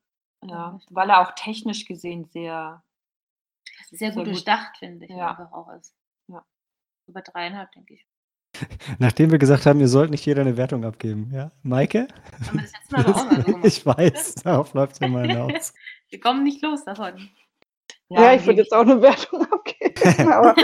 Speaker 6: Ja, weil er auch technisch gesehen sehr
Speaker 2: sehr, sehr gut durchdacht, finde ich,
Speaker 6: ja. einfach
Speaker 2: auch ist. Ja. Über dreieinhalb, denke ich.
Speaker 1: Nachdem wir gesagt haben, ihr sollt nicht jeder eine Wertung abgeben. Ja, Maike?
Speaker 2: Haben wir das jetzt Mal aber auch mal so
Speaker 1: ich weiß, darauf läuft es ja mal hinaus.
Speaker 2: wir kommen nicht los davon.
Speaker 5: Ja, ja ich würde jetzt auch eine Wertung abgeben. aber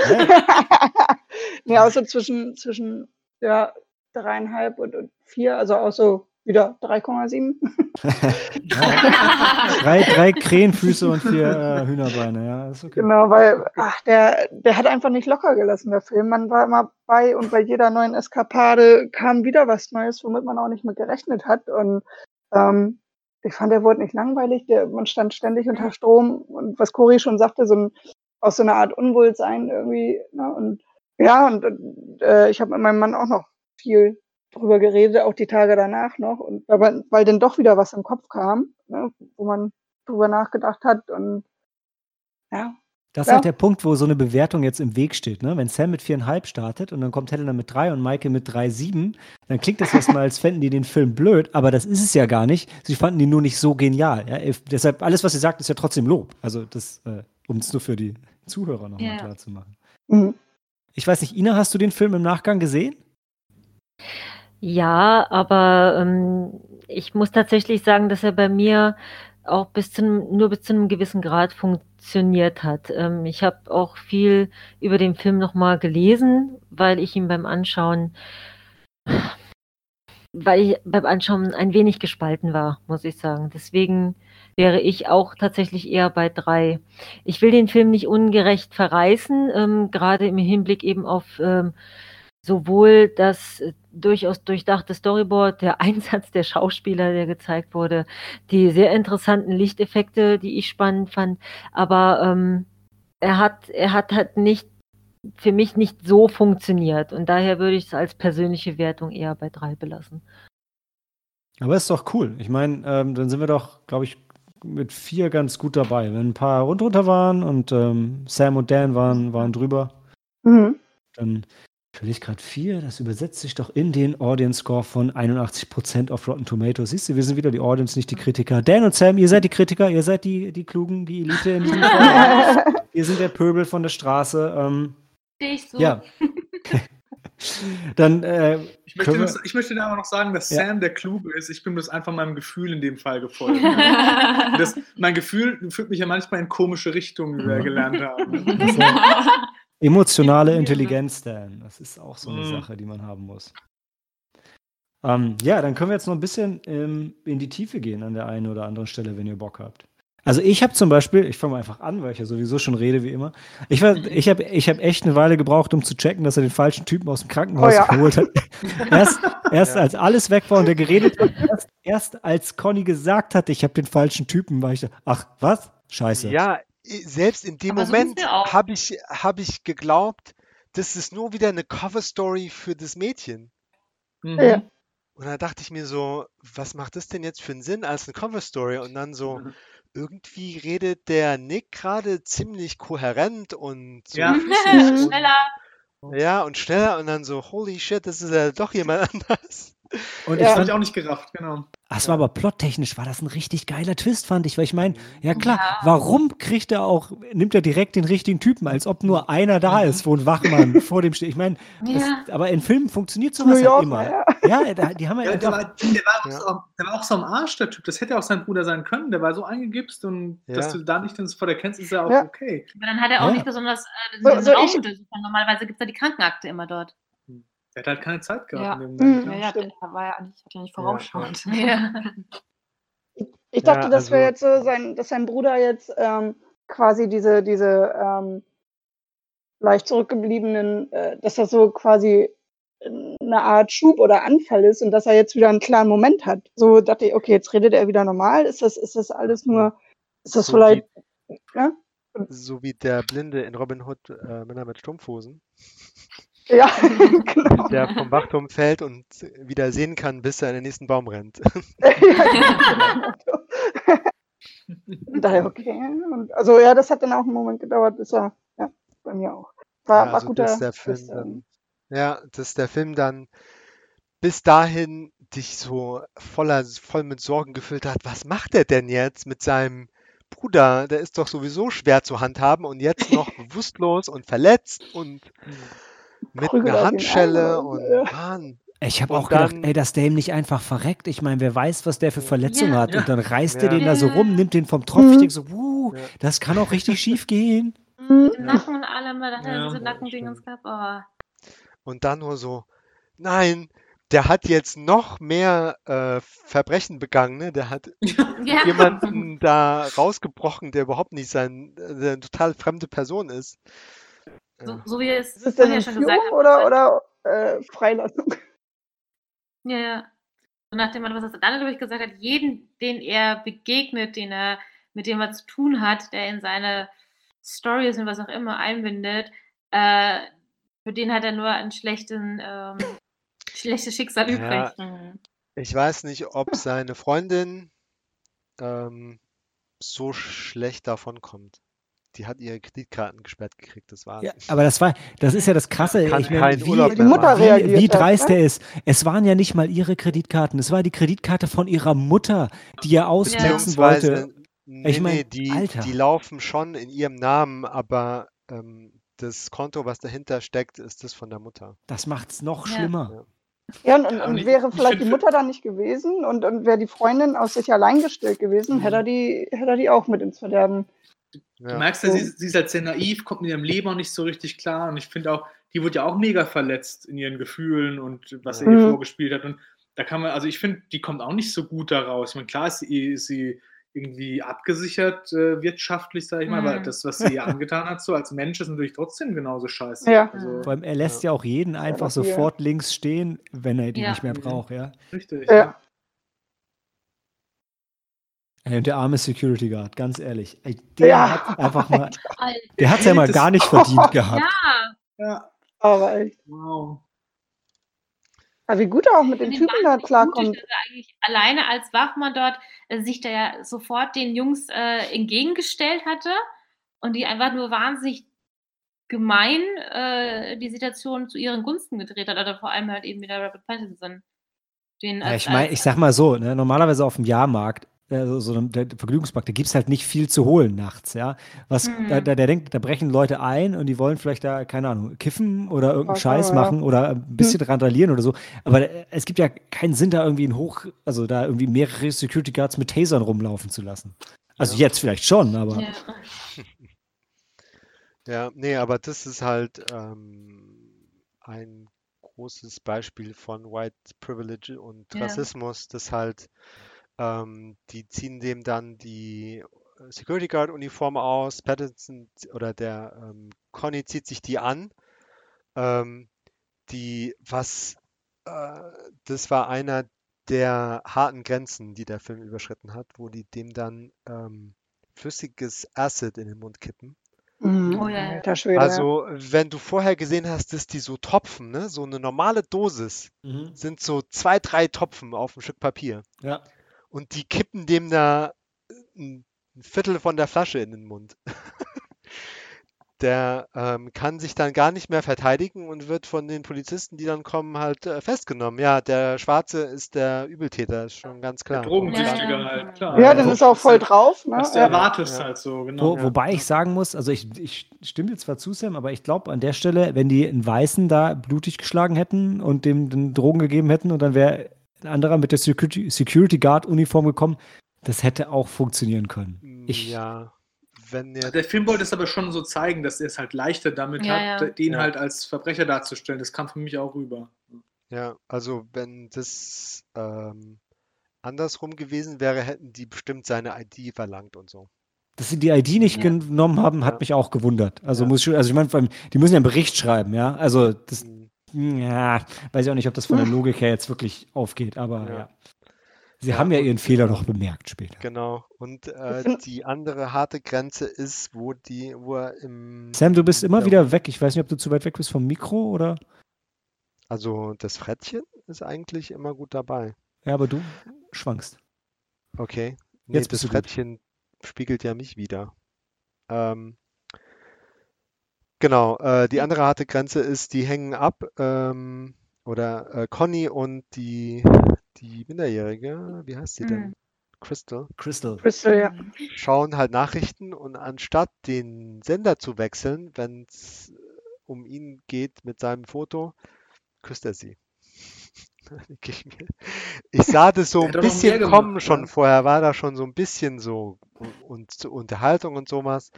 Speaker 5: nee, außer zwischen, zwischen ja, dreieinhalb und, und vier, also auch so wieder 3,7.
Speaker 1: drei, drei Krähenfüße und vier äh, Hühnerbeine, ja, ist okay.
Speaker 5: Genau, weil ach, der, der hat einfach nicht locker gelassen, der Film. Man war immer bei und bei jeder neuen Eskapade kam wieder was Neues, womit man auch nicht mit gerechnet hat. Und ähm, ich fand, der wurde nicht langweilig, der, man stand ständig unter Strom und was Cori schon sagte, so ein, aus so einer Art Unwohlsein irgendwie. Ne? Und ja, und äh, ich habe mit meinem Mann auch noch viel drüber geredet, auch die Tage danach noch. Und aber, weil dann doch wieder was im Kopf kam, ne, wo man drüber nachgedacht hat und ja.
Speaker 1: Das
Speaker 5: ja.
Speaker 1: ist halt der Punkt, wo so eine Bewertung jetzt im Weg steht. Ne? Wenn Sam mit viereinhalb startet und dann kommt Helena mit drei und Maike mit drei sieben, dann klingt das erstmal, als fänden die den Film blöd, aber das ist es ja gar nicht. Sie fanden ihn nur nicht so genial. Ja? Deshalb, alles, was sie sagt, ist ja trotzdem Lob. Also das, äh, um es nur für die Zuhörer nochmal ja. klar zu machen. Mhm. Ich weiß nicht, Ina, hast du den Film im Nachgang gesehen?
Speaker 7: Ja, aber ähm, ich muss tatsächlich sagen, dass er bei mir auch bis zu nur bis zu einem gewissen Grad funktioniert hat. Ähm, ich habe auch viel über den Film nochmal gelesen, weil ich ihn beim Anschauen weil ich beim Anschauen ein wenig gespalten war, muss ich sagen. Deswegen wäre ich auch tatsächlich eher bei drei. Ich will den Film nicht ungerecht verreißen, ähm, gerade im Hinblick eben auf ähm, sowohl das äh, durchaus durchdachte Storyboard, der Einsatz der Schauspieler, der gezeigt wurde, die sehr interessanten Lichteffekte, die ich spannend fand, aber ähm, er hat, er hat halt nicht für mich nicht so funktioniert und daher würde ich es als persönliche Wertung eher bei drei belassen.
Speaker 1: Aber ist doch cool. Ich meine, ähm, dann sind wir doch, glaube ich, mit vier ganz gut dabei. Wenn ein paar rundunter waren und ähm, Sam und Dan waren, waren drüber, mhm. dann Ich will gerade 4, das übersetzt sich doch in den Audience Score von 81% auf Rotten Tomatoes. Siehst du, wir sind wieder die Audience, nicht die Kritiker. Dan und Sam, ihr seid die Kritiker, ihr seid die, die Klugen, die Elite in diesem Fall. ihr sind der Pöbel von der Straße. Ähm,
Speaker 2: Sehe ich so.
Speaker 1: ja. Dann äh,
Speaker 4: Ich möchte, nur, ich möchte da aber noch sagen, dass
Speaker 1: Ja.
Speaker 4: Sam der Kluge ist. Ich bin bloß einfach meinem Gefühl in dem Fall gefolgt. Und das, mein Gefühl führt mich ja manchmal in komische Richtungen, wie wir gelernt haben.
Speaker 1: Emotionale Intelligenz, Dan. Das ist auch so eine
Speaker 4: Mhm.
Speaker 1: Sache, die man haben muss. Ähm, ja, dann können wir jetzt noch ein bisschen ähm, in die Tiefe gehen an der einen oder anderen Stelle, wenn ihr Bock habt. Also ich habe zum Beispiel, ich fange mal einfach an, weil ich ja sowieso schon rede wie immer. Ich, war- ich habe ich hab echt eine Weile gebraucht, um zu checken, dass er den falschen Typen aus dem Krankenhaus
Speaker 5: Oh ja.
Speaker 1: geholt hat. Erst, erst
Speaker 3: Ja.
Speaker 1: als alles weg war und er geredet hat, erst, erst als Conny gesagt hatte, ich habe den falschen Typen, war ich da, ach, was? Scheiße.
Speaker 3: Ja, selbst in dem
Speaker 2: Aber so
Speaker 3: Moment habe ich, hab ich geglaubt, das ist nur wieder eine Cover-Story für das Mädchen.
Speaker 4: Mhm.
Speaker 5: Ja.
Speaker 3: Und da dachte ich mir so, was macht das denn jetzt für einen Sinn als eine Cover-Story? Und dann so,
Speaker 4: Mhm.
Speaker 3: irgendwie redet der Nick gerade ziemlich kohärent und so
Speaker 4: Ja.
Speaker 3: und,
Speaker 2: Schneller.
Speaker 3: ja, und schneller und dann so, holy shit, das ist ja doch jemand anders.
Speaker 1: Und
Speaker 5: Ja.
Speaker 1: ich
Speaker 4: Das habe ich auch nicht gerafft, genau.
Speaker 1: Ah, es war aber plottechnisch, war das ein richtig geiler Twist, fand ich, weil ich meine, ja klar,
Speaker 2: Ja.
Speaker 1: warum kriegt er auch, nimmt er direkt den richtigen Typen, als ob nur einer da ist, wo ein Wachmann vor dem steht. Ich meine, das-
Speaker 2: Ja.
Speaker 1: aber in Filmen funktioniert sowas ja
Speaker 5: York,
Speaker 1: immer.
Speaker 5: ja.
Speaker 1: Ja, da, die haben ja,
Speaker 4: Ja, der, war, der, war so, der war auch so am Arsch, der Typ. Das hätte auch sein Bruder sein können. Der war so eingegipst und dass du da nicht ins Vorder kennst, ist ja auch
Speaker 5: Ja.
Speaker 4: okay.
Speaker 2: Aber dann hat er auch
Speaker 1: Ja.
Speaker 2: nicht besonders äh, den
Speaker 5: So-
Speaker 2: den
Speaker 5: so
Speaker 2: untersucht. Normalerweise gibt es ja die Krankenakte immer dort.
Speaker 4: Der hat halt keine Zeit gehabt.
Speaker 6: Ja.
Speaker 5: Mhm.
Speaker 6: Ja,
Speaker 4: ja.
Speaker 6: der war ja nicht, hat ja nicht vorausschauend.
Speaker 2: Ja.
Speaker 5: Ich dachte,
Speaker 3: Ja,
Speaker 5: das wäre
Speaker 3: also-
Speaker 5: jetzt so, sein, dass sein Bruder jetzt ähm, quasi diese, diese ähm, leicht zurückgebliebenen, äh, dass das so quasi eine Art Schub oder Anfall ist und dass er jetzt wieder einen klaren Moment hat. So dachte ich, okay, jetzt redet er wieder normal. Ist das, ist das alles nur, ist das
Speaker 3: So
Speaker 5: vielleicht, ja?
Speaker 3: So wie der Blinde in Robin Hood, äh, Männer mit Strumpfhosen,
Speaker 5: Ja, genau.
Speaker 3: der vom Wachturm fällt und wieder sehen kann, bis er in den nächsten Baum rennt.
Speaker 5: ja, genau. Daher, okay. Und, also ja, das hat dann auch einen Moment gedauert, bis er, ja, bei mir auch. War,
Speaker 3: Ja,
Speaker 5: war
Speaker 3: also
Speaker 5: guter.
Speaker 3: dass der Film
Speaker 5: ähm,
Speaker 3: dann, ja, dass der Film dann bis dahin dich so voller, voll mit Sorgen gefüllt hat. Was macht er denn jetzt mit seinem Bruder? Der ist doch sowieso schwer zu handhaben und jetzt noch bewusstlos und verletzt und mit einer
Speaker 5: er
Speaker 3: Handschelle
Speaker 5: an und, äh,
Speaker 3: Mann.
Speaker 1: ich habe auch gedacht,
Speaker 3: dann-
Speaker 1: ey, dass der ihm nicht einfach verreckt. Ich meine, wer weiß, was der für Verletzungen
Speaker 2: Ja.
Speaker 1: hat.
Speaker 4: Ja.
Speaker 1: Und dann reißt er
Speaker 3: Ja.
Speaker 1: den da so
Speaker 2: Ja.
Speaker 1: rum, nimmt den vom Tropf. Ich
Speaker 5: Mhm.
Speaker 1: denke so, wuh,
Speaker 3: Ja.
Speaker 1: das kann auch richtig schief gehen.
Speaker 5: mhm.
Speaker 2: Nacken und allem, da hat er
Speaker 4: Ja,
Speaker 2: diese
Speaker 3: ja,
Speaker 2: Nackendingens gehabt. Oh.
Speaker 3: Und dann nur so, nein, der hat jetzt noch mehr äh, Verbrechen begangen, ne? Der hat
Speaker 2: Ja.
Speaker 3: jemanden da rausgebrochen, der überhaupt nicht sein, äh, der eine total fremde Person ist.
Speaker 2: So, so wie es
Speaker 5: Ist es denn eine
Speaker 2: schon
Speaker 5: Führung
Speaker 2: gesagt hat.
Speaker 5: oder, oder äh, Freilassung?
Speaker 2: Ja, ja. So nach dem, was dann glaube ich gesagt hat, jeden, den er begegnet, den er, mit dem er zu tun hat, der in seine Stories und was auch immer einbindet, äh, für den hat er nur ein schlechten, ähm, schlechtes Schicksal
Speaker 3: Ja.
Speaker 2: übrig.
Speaker 3: Ich weiß nicht, ob seine Freundin ähm, so schlecht davon kommt. Die hat ihre Kreditkarten gesperrt gekriegt, das war's.
Speaker 1: Ja, aber das war, das ist ja das Krasse.
Speaker 3: Kann
Speaker 1: ich meine, wie,
Speaker 3: Urlaub
Speaker 5: Die Mutter
Speaker 1: wie, wie dreist
Speaker 5: ne?
Speaker 1: er ist. Es waren ja nicht mal ihre Kreditkarten, es war die Kreditkarte von ihrer Mutter, die er ausnutzen wollte.
Speaker 3: Nee,
Speaker 1: Ich mein,
Speaker 3: nee, die,
Speaker 1: Alter.
Speaker 3: die laufen schon in ihrem Namen, aber ähm, das Konto, was dahinter steckt, ist das von der Mutter.
Speaker 1: Das macht's noch
Speaker 2: Ja.
Speaker 1: schlimmer.
Speaker 5: Ja, und, und, und
Speaker 4: ich-
Speaker 5: wäre
Speaker 4: ich
Speaker 5: vielleicht die Mutter da nicht gewesen und, und wäre die Freundin aus sich allein gestellt gewesen, hätte er die, hätte er die auch mit ins Verderben.
Speaker 4: Du
Speaker 3: Ja.
Speaker 4: merkst ja, sie, sie ist halt sehr naiv, kommt in ihrem Leben auch nicht so richtig klar. Und ich finde auch, die wurde ja auch mega verletzt in ihren Gefühlen und was er ihr
Speaker 5: Mhm.
Speaker 4: vorgespielt hat. Und da kann man, also ich finde, die kommt auch nicht so gut da raus. Ich meine, klar ist sie, ist sie irgendwie abgesichert äh, wirtschaftlich, sage ich mal, aber
Speaker 2: Mhm.
Speaker 4: das, was sie ihr angetan hat, so als Mensch, ist natürlich trotzdem genauso scheiße.
Speaker 5: Ja.
Speaker 4: Also,
Speaker 1: Vor allem, er lässt ja, auch jeden einfach sofort links stehen, wenn er die
Speaker 2: Ja.
Speaker 1: nicht mehr braucht, ja.
Speaker 4: richtig.
Speaker 5: Ja.
Speaker 1: Ey, und der arme Security Guard, ganz ehrlich. Ey, der
Speaker 5: Ja.
Speaker 1: hat einfach mal,
Speaker 2: Alter.
Speaker 1: der hat's ja mal gar nicht verdient gehabt.
Speaker 2: Ja,
Speaker 4: Ja,
Speaker 5: Aber echt.
Speaker 4: wow.
Speaker 5: Aber wie gut er auch mit den Typen da klarkommt.
Speaker 2: er eigentlich alleine als Wachmann dort äh, sich da ja sofort den Jungs äh, entgegengestellt hatte und die einfach nur wahnsinnig gemein äh, die Situation zu ihren Gunsten gedreht hat, oder vor allem halt eben wieder Robert Pattinson. Den
Speaker 1: Ja,
Speaker 2: als,
Speaker 1: ich meine, ich sag mal so, ne, normalerweise auf dem Jahrmarkt, äh, so, einem der Vergnügungspark, da gibt es halt nicht viel zu holen nachts, ja. Was,
Speaker 2: Mhm.
Speaker 1: da, da, der denkt, da brechen Leute ein und die wollen vielleicht da, keine Ahnung, kiffen oder irgendeinen
Speaker 5: Ach so,
Speaker 1: Scheiß
Speaker 5: ja.
Speaker 1: machen oder ein bisschen randalieren oder so. Aber äh, es gibt ja keinen Sinn, da irgendwie ein Hoch, also da irgendwie mehrere Security Guards mit Tasern rumlaufen zu lassen. Also
Speaker 3: Ja.
Speaker 1: jetzt vielleicht schon, aber.
Speaker 2: ja.
Speaker 3: Ja, nee, aber das ist halt ähm, ein großes Beispiel von White Privilege und
Speaker 2: Ja.
Speaker 3: Rassismus, das halt, ähm, die ziehen dem dann die Security Guard Uniform aus, Pattinson oder der ähm, Conny zieht sich die an. Ähm, die, was, äh, das war einer der harten Grenzen, die der Film überschritten hat, wo die dem dann ähm, flüssiges Acid in den Mund kippen.
Speaker 5: Mhm.
Speaker 2: Oh ja, ja.
Speaker 3: Also, wenn du vorher gesehen hast, dass die so Tropfen, ne, so eine normale Dosis,
Speaker 1: Mhm.
Speaker 3: sind so zwei, drei Tropfen auf ein Stück Papier.
Speaker 1: Ja.
Speaker 3: Und die kippen dem da ein ein Viertel von der Flasche in den Mund. Der ähm, kann sich dann gar nicht mehr verteidigen und wird von den Polizisten, die dann kommen, halt äh, festgenommen. Ja, der Schwarze ist der Übeltäter, ist schon ganz
Speaker 4: Der
Speaker 3: klar.
Speaker 4: Drogensüchtiger
Speaker 2: Ja,
Speaker 4: halt, klar.
Speaker 5: ja, das
Speaker 1: wo-
Speaker 5: ist auch voll drauf. Ne?
Speaker 4: Was du erwartest
Speaker 3: Ja.
Speaker 4: halt so, genau.
Speaker 1: Wo, wobei ich sagen muss, also ich, ich stimme dir zwar zu, Sam, aber ich glaube an der Stelle, wenn die einen Weißen da blutig geschlagen hätten und dem den Drogen gegeben hätten und dann wäre ein anderer mit der Security, Security Guard Uniform gekommen, das hätte auch funktionieren können. Ich,
Speaker 3: Ja,
Speaker 4: Der Film wollte es aber schon so zeigen, dass er es halt leichter damit
Speaker 2: Ja,
Speaker 4: hat,
Speaker 2: ja.
Speaker 4: den
Speaker 3: Ja.
Speaker 4: halt als Verbrecher darzustellen. Das kam für mich auch rüber.
Speaker 3: Ja, also wenn das ähm, andersrum gewesen wäre, hätten die bestimmt seine ID verlangt und so.
Speaker 1: Dass sie die ID nicht
Speaker 2: Ja.
Speaker 1: genommen haben, hat
Speaker 3: Ja.
Speaker 1: mich auch gewundert. Also
Speaker 3: Ja.
Speaker 1: muss ich, also ich meine, vor allem, die müssen ja einen Bericht schreiben, ja. Also das,
Speaker 3: Mhm.
Speaker 1: Ja, weiß ich auch nicht, ob das von der Logik her jetzt wirklich aufgeht, aber ja.
Speaker 3: Ja.
Speaker 1: Sie
Speaker 3: Ja,
Speaker 1: haben ja ihren Fehler noch bemerkt später.
Speaker 3: Genau. Und äh, die andere harte Grenze ist, wo die, wo er im,
Speaker 1: Sam, du bist immer
Speaker 3: Ja.
Speaker 1: wieder weg. Ich weiß nicht, ob du zu weit weg bist vom Mikro oder.
Speaker 3: also das Frettchen ist eigentlich immer gut dabei.
Speaker 1: Ja, aber du schwankst.
Speaker 3: Okay. Nee,
Speaker 1: Jetzt bist
Speaker 3: das
Speaker 1: du gut.
Speaker 3: Frettchen spiegelt ja mich wieder. Ähm, genau, äh, die andere harte Grenze ist, die hängen ab, ähm, oder äh, Conny und die, die Minderjährige, wie heißt sie denn?
Speaker 2: Mhm.
Speaker 3: Crystal,
Speaker 1: Crystal.
Speaker 5: Crystal, ja.
Speaker 3: schauen halt Nachrichten und anstatt den Sender zu wechseln, wenn es um ihn geht mit seinem Foto, küsst er sie. Ich sah das so ein bisschen
Speaker 4: gemacht,
Speaker 3: kommen schon
Speaker 4: ja.
Speaker 3: vorher, war da schon so ein bisschen so und zur Unterhaltung und sowas.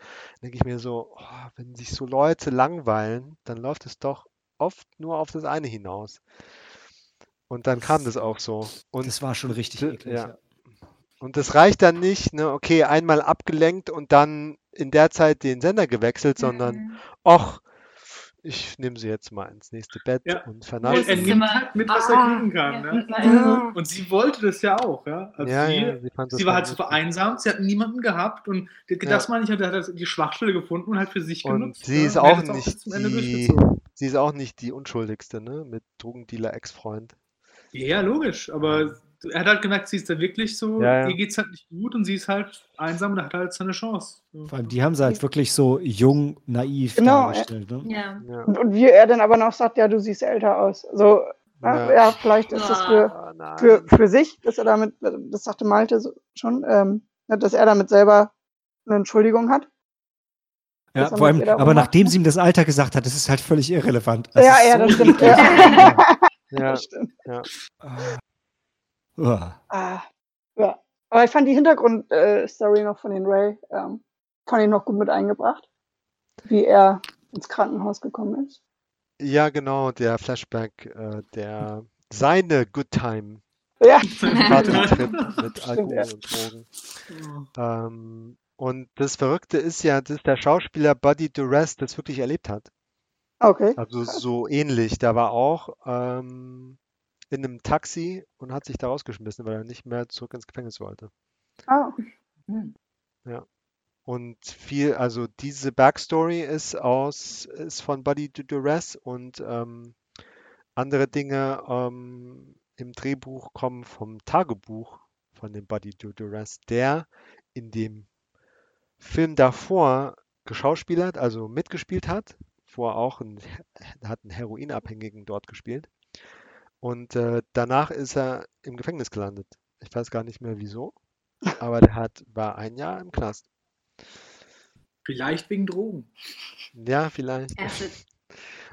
Speaker 3: Denke ich mir so, oh, wenn sich so Leute langweilen, dann läuft es doch oft nur auf das eine hinaus. Und dann kam das auch so. Und
Speaker 1: Das war schon richtig eklig.
Speaker 3: ja.
Speaker 1: Ja.
Speaker 3: und das reicht dann nicht, ne, okay, einmal abgelenkt und dann in der Zeit den Sender gewechselt, sondern,
Speaker 2: Mhm.
Speaker 3: ach, ich nehme sie jetzt mal ins nächste Bett
Speaker 4: Ja.
Speaker 3: und
Speaker 4: Er,
Speaker 3: vernasche
Speaker 4: er
Speaker 3: sie.
Speaker 4: nimmt halt mit, was
Speaker 5: Ah,
Speaker 4: er kriegen kann.
Speaker 2: Ja,
Speaker 4: ne?
Speaker 2: immer-
Speaker 4: Und sie wollte das ja auch, ja. Also
Speaker 3: Ja,
Speaker 4: sie,
Speaker 3: ja, sie fand das
Speaker 4: sie war halt so vereinsamt, sie hat niemanden gehabt und
Speaker 3: Ja.
Speaker 4: das meine ich, hat hat die Schwachstelle gefunden und halt für sich
Speaker 3: Und
Speaker 4: genutzt.
Speaker 3: sie
Speaker 4: ja.
Speaker 3: ist
Speaker 4: er
Speaker 3: auch nicht
Speaker 4: zum Ende
Speaker 3: die,
Speaker 4: durchgezogen.
Speaker 3: sie ist auch nicht die Unschuldigste, ne, mit Drogendealer-Ex-Freund.
Speaker 4: Ja, ja, logisch, aber er hat halt gemerkt, sie ist da wirklich so,
Speaker 3: Ja, ja.
Speaker 4: ihr geht's halt nicht gut und sie ist halt einsam und hat halt seine Chance. So.
Speaker 1: Vor allem, die haben sie halt wirklich so jung, naiv
Speaker 5: Genau,
Speaker 1: dargestellt. Ne?
Speaker 2: Ja.
Speaker 3: Ja.
Speaker 5: Und, und wie er dann aber noch sagt, ja, du siehst älter aus. So, ja,
Speaker 3: Ja.
Speaker 5: ja vielleicht ist das für,
Speaker 3: Ah,
Speaker 5: für, für sich, dass er damit, das sagte Malte so schon, ähm, ja, dass er damit selber eine Entschuldigung hat.
Speaker 1: Ja, vor allem, aber
Speaker 5: rummacht,
Speaker 1: nachdem sie ihm das Alter gesagt hat, das ist halt völlig irrelevant.
Speaker 5: Ja, ja, das stimmt. Ja.
Speaker 3: Ja,
Speaker 5: das stimmt.
Speaker 1: Uah.
Speaker 5: Ah, ja. Aber ich fand die Hintergrundstory noch von den Ray, ähm, fand ich noch gut mit eingebracht. Wie er ins Krankenhaus gekommen ist.
Speaker 3: ja, genau, der Flashback, äh, der seine Good Time
Speaker 5: Ja,
Speaker 3: mit
Speaker 5: Stimmt,
Speaker 3: Alkohol
Speaker 5: ja.
Speaker 3: und Drogen. Ähm, und das Verrückte ist ja, dass der Schauspieler Buddy Duress das wirklich erlebt hat.
Speaker 5: okay.
Speaker 3: Also so ähnlich. Der war auch ähm, in einem Taxi und hat sich da rausgeschmissen, weil er nicht mehr zurück ins Gefängnis wollte.
Speaker 5: Ah,
Speaker 3: Und viel, also diese Backstory ist aus, ist von Buddy Du- Duress und ähm, andere Dinge ähm, im Drehbuch kommen vom Tagebuch von dem Buddy Du- Duress, der in dem Film davor geschauspielert, also mitgespielt hat, davor auch, ein, hat einen Heroinabhängigen dort gespielt. Und äh, danach ist er im Gefängnis gelandet. Ich weiß gar nicht mehr wieso, aber der hat, war ein Jahr im Knast.
Speaker 4: Vielleicht wegen Drogen.
Speaker 3: Ja, vielleicht.
Speaker 2: Acid.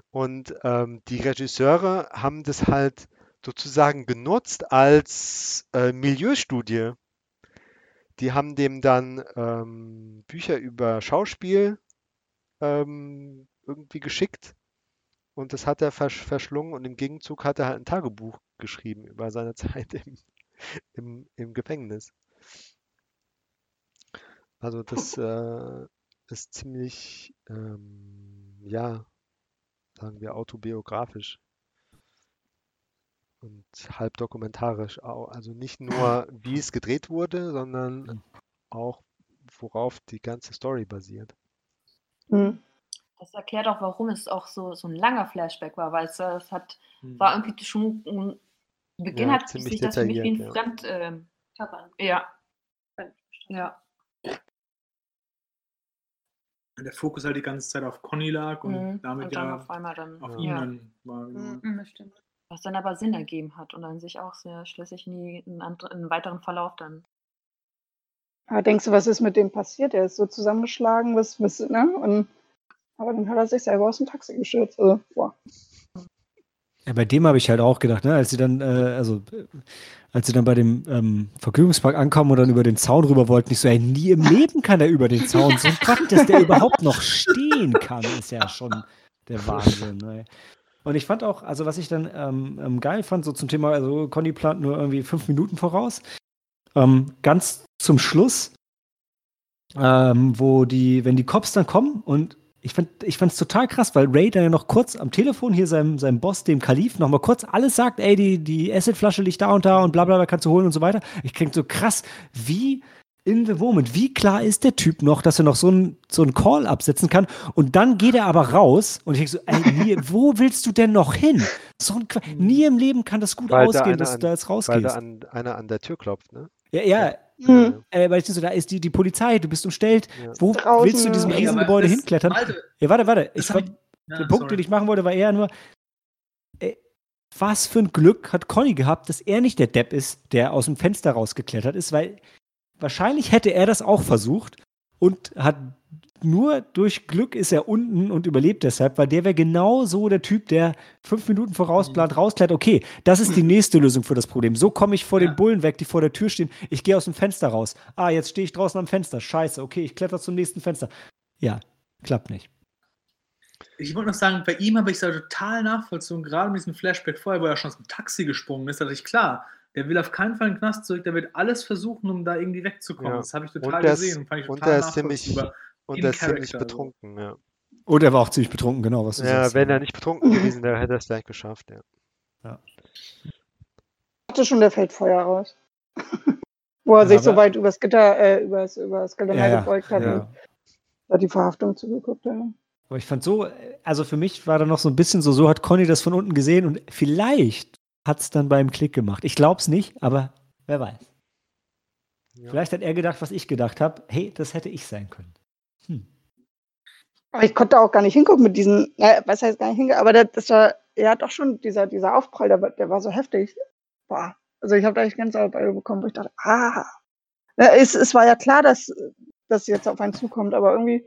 Speaker 3: Und ähm, die Regisseure haben das halt sozusagen genutzt als äh, Milieustudie. Die haben dem dann ähm, Bücher über Schauspiel ähm, irgendwie geschickt und das hat er versch verschlungen und im Gegenzug hat er halt ein Tagebuch geschrieben über seine Zeit im, im, im Gefängnis. Also das äh, ist ziemlich, ähm, ja, sagen wir autobiografisch und halb dokumentarisch. Also nicht nur, wie es gedreht wurde, sondern auch, worauf die ganze Story basiert.
Speaker 5: Mhm.
Speaker 6: Das erklärt auch, warum es auch so, so ein langer Flashback war, weil es, äh, es hat,
Speaker 4: Hm.
Speaker 6: war irgendwie schon, um Beginn
Speaker 3: Ja,
Speaker 6: hat sich das für mich wie ein
Speaker 3: detailliert,
Speaker 6: Fremd,
Speaker 2: Körper.
Speaker 6: ja, ja,
Speaker 4: Der Fokus halt die ganze Zeit auf Conny lag und
Speaker 6: mhm.
Speaker 4: damit
Speaker 6: und dann
Speaker 4: ja
Speaker 6: auf einmal dann,
Speaker 4: auf
Speaker 3: Ja.
Speaker 4: ihn
Speaker 6: ja.
Speaker 4: dann war. genau.
Speaker 5: Mhm.
Speaker 2: Mhm, das stimmt.
Speaker 6: was dann aber Sinn ergeben hat und dann sich auch sehr schlüssig in, die, in, andre, in einen weiteren Verlauf dann.
Speaker 5: Aber denkst du, was ist mit dem passiert? Er ist so zusammengeschlagen, was, was, ne? Und, aber dann hat er sich selber aus dem Taxi gestürzt. Also, boah.
Speaker 1: Ja, bei dem habe ich halt auch gedacht, ne, als sie dann, äh, also als sie dann bei dem ähm, Vergnügungspark ankommen und dann über den Zaun rüber wollten, ich so, ey, nie im Leben kann er über den Zaun. So ein Gott, dass der überhaupt noch stehen kann, ist ja schon der Wahnsinn. Ne? Und ich fand auch, also was ich dann ähm, ähm, geil fand, so zum Thema, also Conny plant nur irgendwie fünf Minuten voraus. Ähm, ganz zum Schluss, ähm, wo die, wenn die Cops dann kommen und ich fand ich fand's total krass, weil Ray dann ja noch kurz am Telefon hier seinem, seinem Boss, dem Kalif, noch mal kurz alles sagt, ey, die, die Acidflasche liegt da und da und bla bla bla, kannst du holen und so weiter. Ich krieg so krass, wie in the moment, wie klar ist der Typ noch, dass er noch so einen so einen Call absetzen kann und dann geht er aber raus und ich denk so, ey, nie, wo willst du denn noch hin? So ein nie im Leben kann das gut
Speaker 3: Weil da
Speaker 1: ausgehen,
Speaker 3: einer
Speaker 1: dass
Speaker 3: an-
Speaker 1: du da jetzt
Speaker 3: Weil
Speaker 1: rausgehst.
Speaker 3: da an, einer an der Tür klopft, ne?
Speaker 1: ja, ja,
Speaker 5: Mhm.
Speaker 1: äh, weil ich so, da ist die, die Polizei, du bist umstellt.
Speaker 3: Ja.
Speaker 1: Wo
Speaker 5: Draußen,
Speaker 1: willst du in diesem Riesengebäude
Speaker 4: das-
Speaker 1: hinklettern?
Speaker 4: Malte,
Speaker 1: Ja, warte, warte. Ich,
Speaker 4: hab
Speaker 1: war-
Speaker 4: ich- ja,
Speaker 1: der Punkt,
Speaker 4: sorry.
Speaker 1: den ich machen wollte, war eher nur, ey, was für ein Glück hat Conny gehabt, dass er nicht der Depp ist, der aus dem Fenster rausgeklettert ist, weil wahrscheinlich hätte er das auch versucht und hat nur durch Glück ist er unten und überlebt deshalb, weil der wäre genau so der Typ, der fünf Minuten vorausplant, rausklettert. Okay, das ist die nächste Lösung für das Problem. So komme ich vor
Speaker 4: Ja.
Speaker 1: den Bullen weg, die vor der Tür stehen. Ich gehe aus dem Fenster raus. Ah, jetzt stehe ich draußen am Fenster. Scheiße, okay, ich kletter zum nächsten Fenster. Ja, klappt nicht.
Speaker 4: Ich wollte noch sagen, bei ihm habe ich es ja total nachvollzogen, gerade mit diesem Flashback vorher, wo er schon aus dem Taxi gesprungen ist, da dachte ich, klar, der will auf keinen Fall in den Knast zurück, der wird alles versuchen, um da irgendwie wegzukommen.
Speaker 3: Ja.
Speaker 4: Das habe ich
Speaker 3: Und
Speaker 4: total
Speaker 3: ist-
Speaker 4: gesehen und fand ich
Speaker 3: und
Speaker 4: total
Speaker 3: der ist ziemlich-
Speaker 4: nachvollziehbar.
Speaker 3: Und
Speaker 4: In
Speaker 3: er ist ziemlich
Speaker 4: Character, so.
Speaker 3: betrunken, ja.
Speaker 1: Und er war auch ziemlich betrunken, genau, was du
Speaker 3: Ja,
Speaker 1: sagst.
Speaker 3: wenn er nicht betrunken gewesen wäre, hätte er es gleich geschafft, ja.
Speaker 5: Ich dachte schon, der fällt Feuer raus. Wo er
Speaker 1: Ja,
Speaker 5: sich so weit übers Gitter, äh, übers, übers Geländer
Speaker 1: ja,
Speaker 5: gebeugt hat
Speaker 1: ja.
Speaker 5: und da die Verhaftung zugeguckt hat.
Speaker 1: Aber ich fand so, also für mich war da noch so ein bisschen so, so hat Conny das von unten gesehen und vielleicht hat es dann beim Klick gemacht. Ich glaube es nicht, aber wer weiß.
Speaker 3: Ja.
Speaker 1: Vielleicht hat er gedacht, was ich gedacht habe. Hey, das hätte ich sein können. Hm.
Speaker 5: Aber ich konnte auch gar nicht hingucken mit diesen, äh, was heißt gar nicht hingucken, aber das, war, ja doch schon, dieser, dieser Aufprall, der, war- der war so heftig. Boah. Also ich habe da echt ganz bei bekommen, wo ich dachte, ah. Ja, es, es war ja klar, dass das jetzt auf einen zukommt, aber irgendwie,